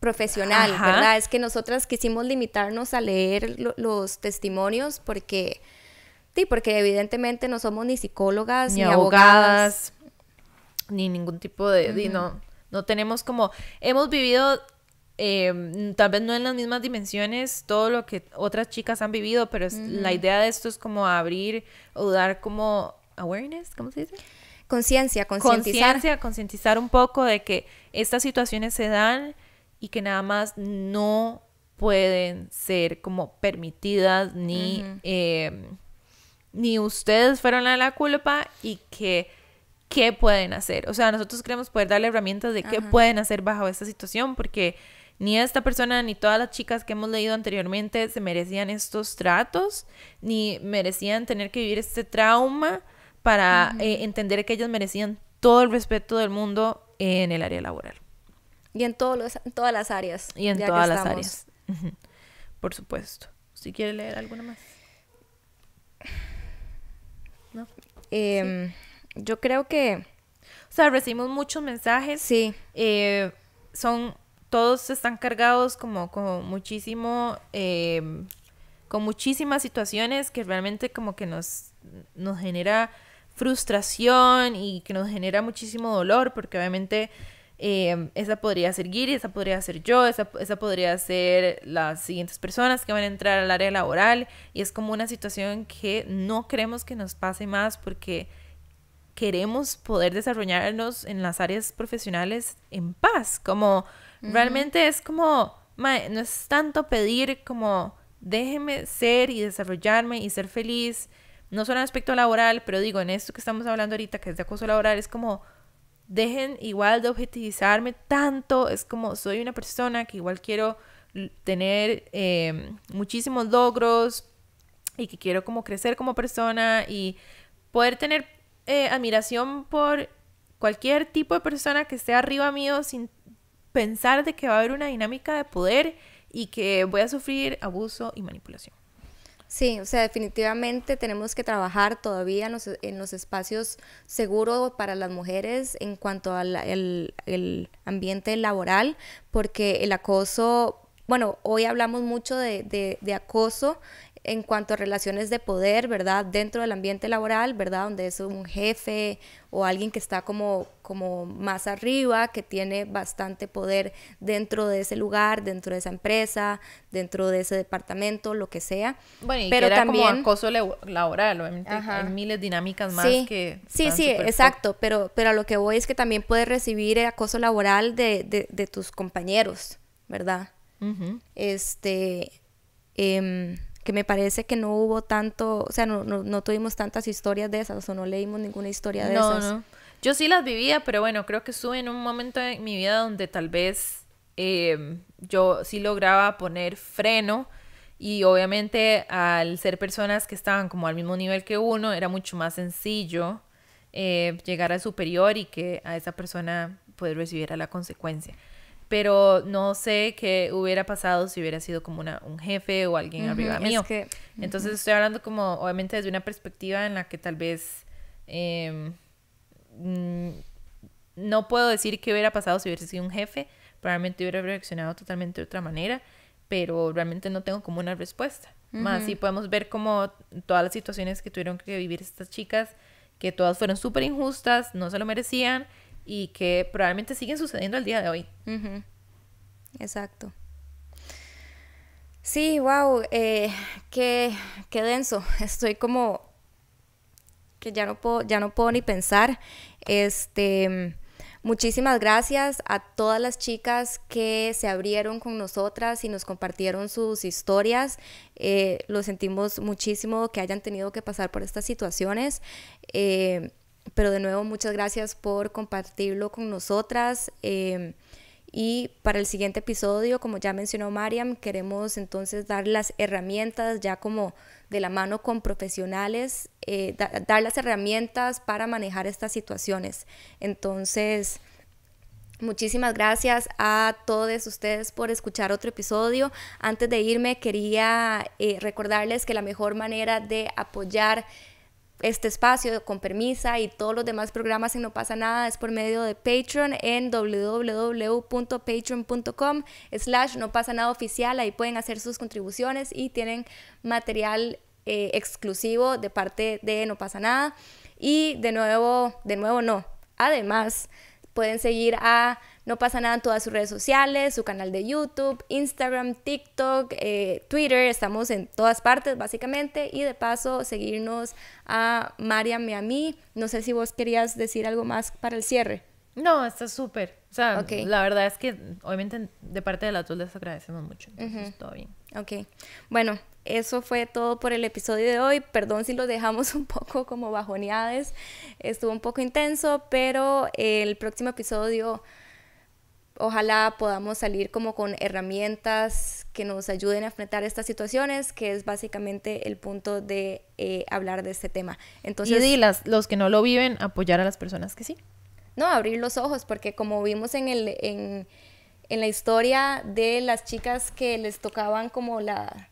profesional, Ajá. ¿verdad? Es que nosotras quisimos limitarnos a leer lo- los testimonios porque, sí, porque evidentemente no somos ni psicólogas ni ni, abogadas. abogadas, ni ningún tipo de, no, no tenemos como, hemos vivido eh, tal vez no en las mismas dimensiones todo lo que otras chicas han vivido, pero es- la idea de esto es como abrir o dar como awareness, ¿cómo se dice? Conciencia, concientizar. Conciencia, concientizar un poco de que estas situaciones se dan y que nada más no pueden ser como permitidas ni eh, ni ustedes fueron a la culpa y que qué pueden hacer. O sea, nosotros queremos poder darle herramientas de qué pueden hacer bajo esta situación porque ni esta persona ni todas las chicas que hemos leído anteriormente se merecían estos tratos, ni merecían tener que vivir este trauma para eh, entender que ellas merecían todo el respeto del mundo en el área laboral Y en, todos los- en todas las áreas. y en todas las áreas. Por supuesto. Si quiere leer alguna más. ¿No? Em, Yo creo que O sea, recibimos muchos mensajes. sí. eh, son, todos están cargados como con muchísimo, eh, con muchísimas situaciones que realmente como que nos, nos genera frustración y que nos genera muchísimo dolor porque obviamente eh, esa podría ser Giri, esa podría ser yo, esa, esa podría ser las siguientes personas que van a entrar al área laboral y es como una situación que no queremos que nos pase más porque queremos poder desarrollarnos en las áreas profesionales en paz, como Realmente es como, mae, no es tanto pedir como, déjeme ser y desarrollarme y ser feliz, no solo en aspecto laboral, pero digo, en esto que estamos hablando ahorita, que es de acoso laboral, es como, dejen igual de objetivizarme tanto, es como, soy una persona que igual quiero tener eh, muchísimos logros y que quiero como crecer como persona y poder tener eh, admiración por cualquier tipo de persona que esté arriba mío sin pensar de que va a haber una dinámica de poder y que voy a sufrir abuso y manipulación. Sí, o sea, definitivamente tenemos que trabajar todavía en los, en los espacios seguros para las mujeres en cuanto al el, ambiente laboral, porque el acoso, bueno, hoy hablamos mucho de, de, de acoso en cuanto a relaciones de poder, ¿verdad? Dentro del ambiente laboral, ¿verdad? Donde es un jefe o alguien que está como, como más arriba, que tiene bastante poder dentro de ese lugar, dentro de esa empresa, dentro de ese departamento, lo que sea. Bueno, y Pero también, como acoso laboral, obviamente hay miles de dinámicas más que... Sí, sí, exacto, pero, pero a lo que voy es que también puedes recibir acoso laboral de, de, tus compañeros, ¿verdad? Este... Eh, que me parece que no hubo tanto, o sea, no, no, tuvimos tantas historias de esas, o no leímos ninguna historia de esas. No, Yo sí las vivía, pero bueno, creo que estuve en un momento en mi vida donde tal vez em, yo sí lograba poner freno y obviamente al ser personas que estaban como al mismo nivel que uno, era mucho más sencillo eh, llegar al superior y que a esa persona poder recibir la consecuencia pero no sé qué hubiera pasado si hubiera sido como una, un jefe o alguien arriba mío. Entonces estoy hablando como, obviamente, desde una perspectiva en la que tal vez em, no puedo decir qué hubiera pasado si hubiera sido un jefe, probablemente hubiera reaccionado totalmente de otra manera, pero realmente no tengo como una respuesta. Más sí podemos ver como todas las situaciones que tuvieron que vivir estas chicas, que todas fueron súper injustas, no se lo merecían y que probablemente siguen sucediendo al día de hoy. Exacto. Sí, wow, eh, qué, qué denso. Estoy como que ya no puedo, ya no puedo ni pensar. Este, muchísimas gracias a todas las chicas que se abrieron con nosotras y nos compartieron sus historias. Eh, lo sentimos muchísimo que hayan tenido que pasar por estas situaciones. Eh, pero de nuevo, muchas gracias por compartirlo con nosotras. Em, y para el siguiente episodio, como ya mencionó Mariam, queremos entonces dar las herramientas ya como de la mano con profesionales, eh, dar las herramientas para manejar estas situaciones. Entonces, Muchísimas gracias a todos ustedes por escuchar otro episodio. Antes de irme, quería eh, recordarles que la mejor manera de apoyar este espacio con permisa y todos los demás programas en No pasa nada es por medio de Patreon en www.patreon.com slash no pasa nada oficial. Ahí pueden hacer sus contribuciones y tienen material eh, exclusivo de parte de No pasa nada. Y de nuevo, de nuevo no. Además, pueden seguir a no pasa nada en todas sus redes sociales, su canal de YouTube, Instagram, TikTok, eh, Twitter, estamos en todas partes básicamente y de paso seguirnos a Mariam y a mí. No sé si vos querías decir algo más para el cierre. No, está súper. O sea, la verdad es que obviamente de parte de las dos les agradecemos mucho. Entonces, todo bien. Ok. Bueno, eso fue todo por el episodio de hoy. Perdón si lo dejamos un poco como bajoneadas. Estuvo un poco intenso, pero el próximo episodio ojalá podamos salir como con herramientas que nos ayuden a enfrentar estas situaciones, que es básicamente el punto de eh, hablar de este tema. Entonces, y las, los que no lo viven, apoyar a las personas que sí. No, abrir los ojos, porque como vimos en, el, en, en la historia de las chicas que les tocaban como la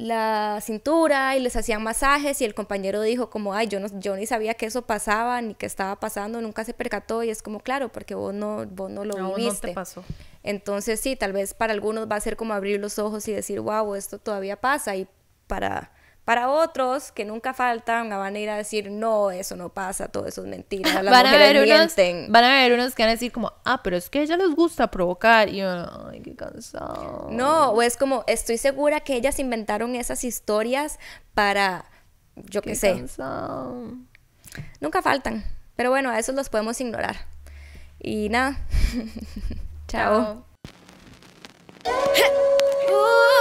la cintura y les hacían masajes y el compañero dijo como, ay, yo, no, yo ni sabía que eso pasaba ni que estaba pasando, nunca se percató y es como, claro, porque vos no, vos no lo no, viviste. No te pasó. Entonces sí, tal vez para algunos va a ser como abrir los ojos y decir, wow, esto todavía pasa y para para otros que nunca faltan, van a ir a decir, no, eso no pasa, todo eso es mentira. Las van, a ver unos, van a ver unos que van a decir como, ah, pero es que a ella les gusta provocar. Y ay, qué cansado. No, o es como, estoy segura que ellas inventaron esas historias para, yo qué, qué sé. Cansado. Nunca faltan. Pero bueno, a esos los podemos ignorar. Y nada. Chao.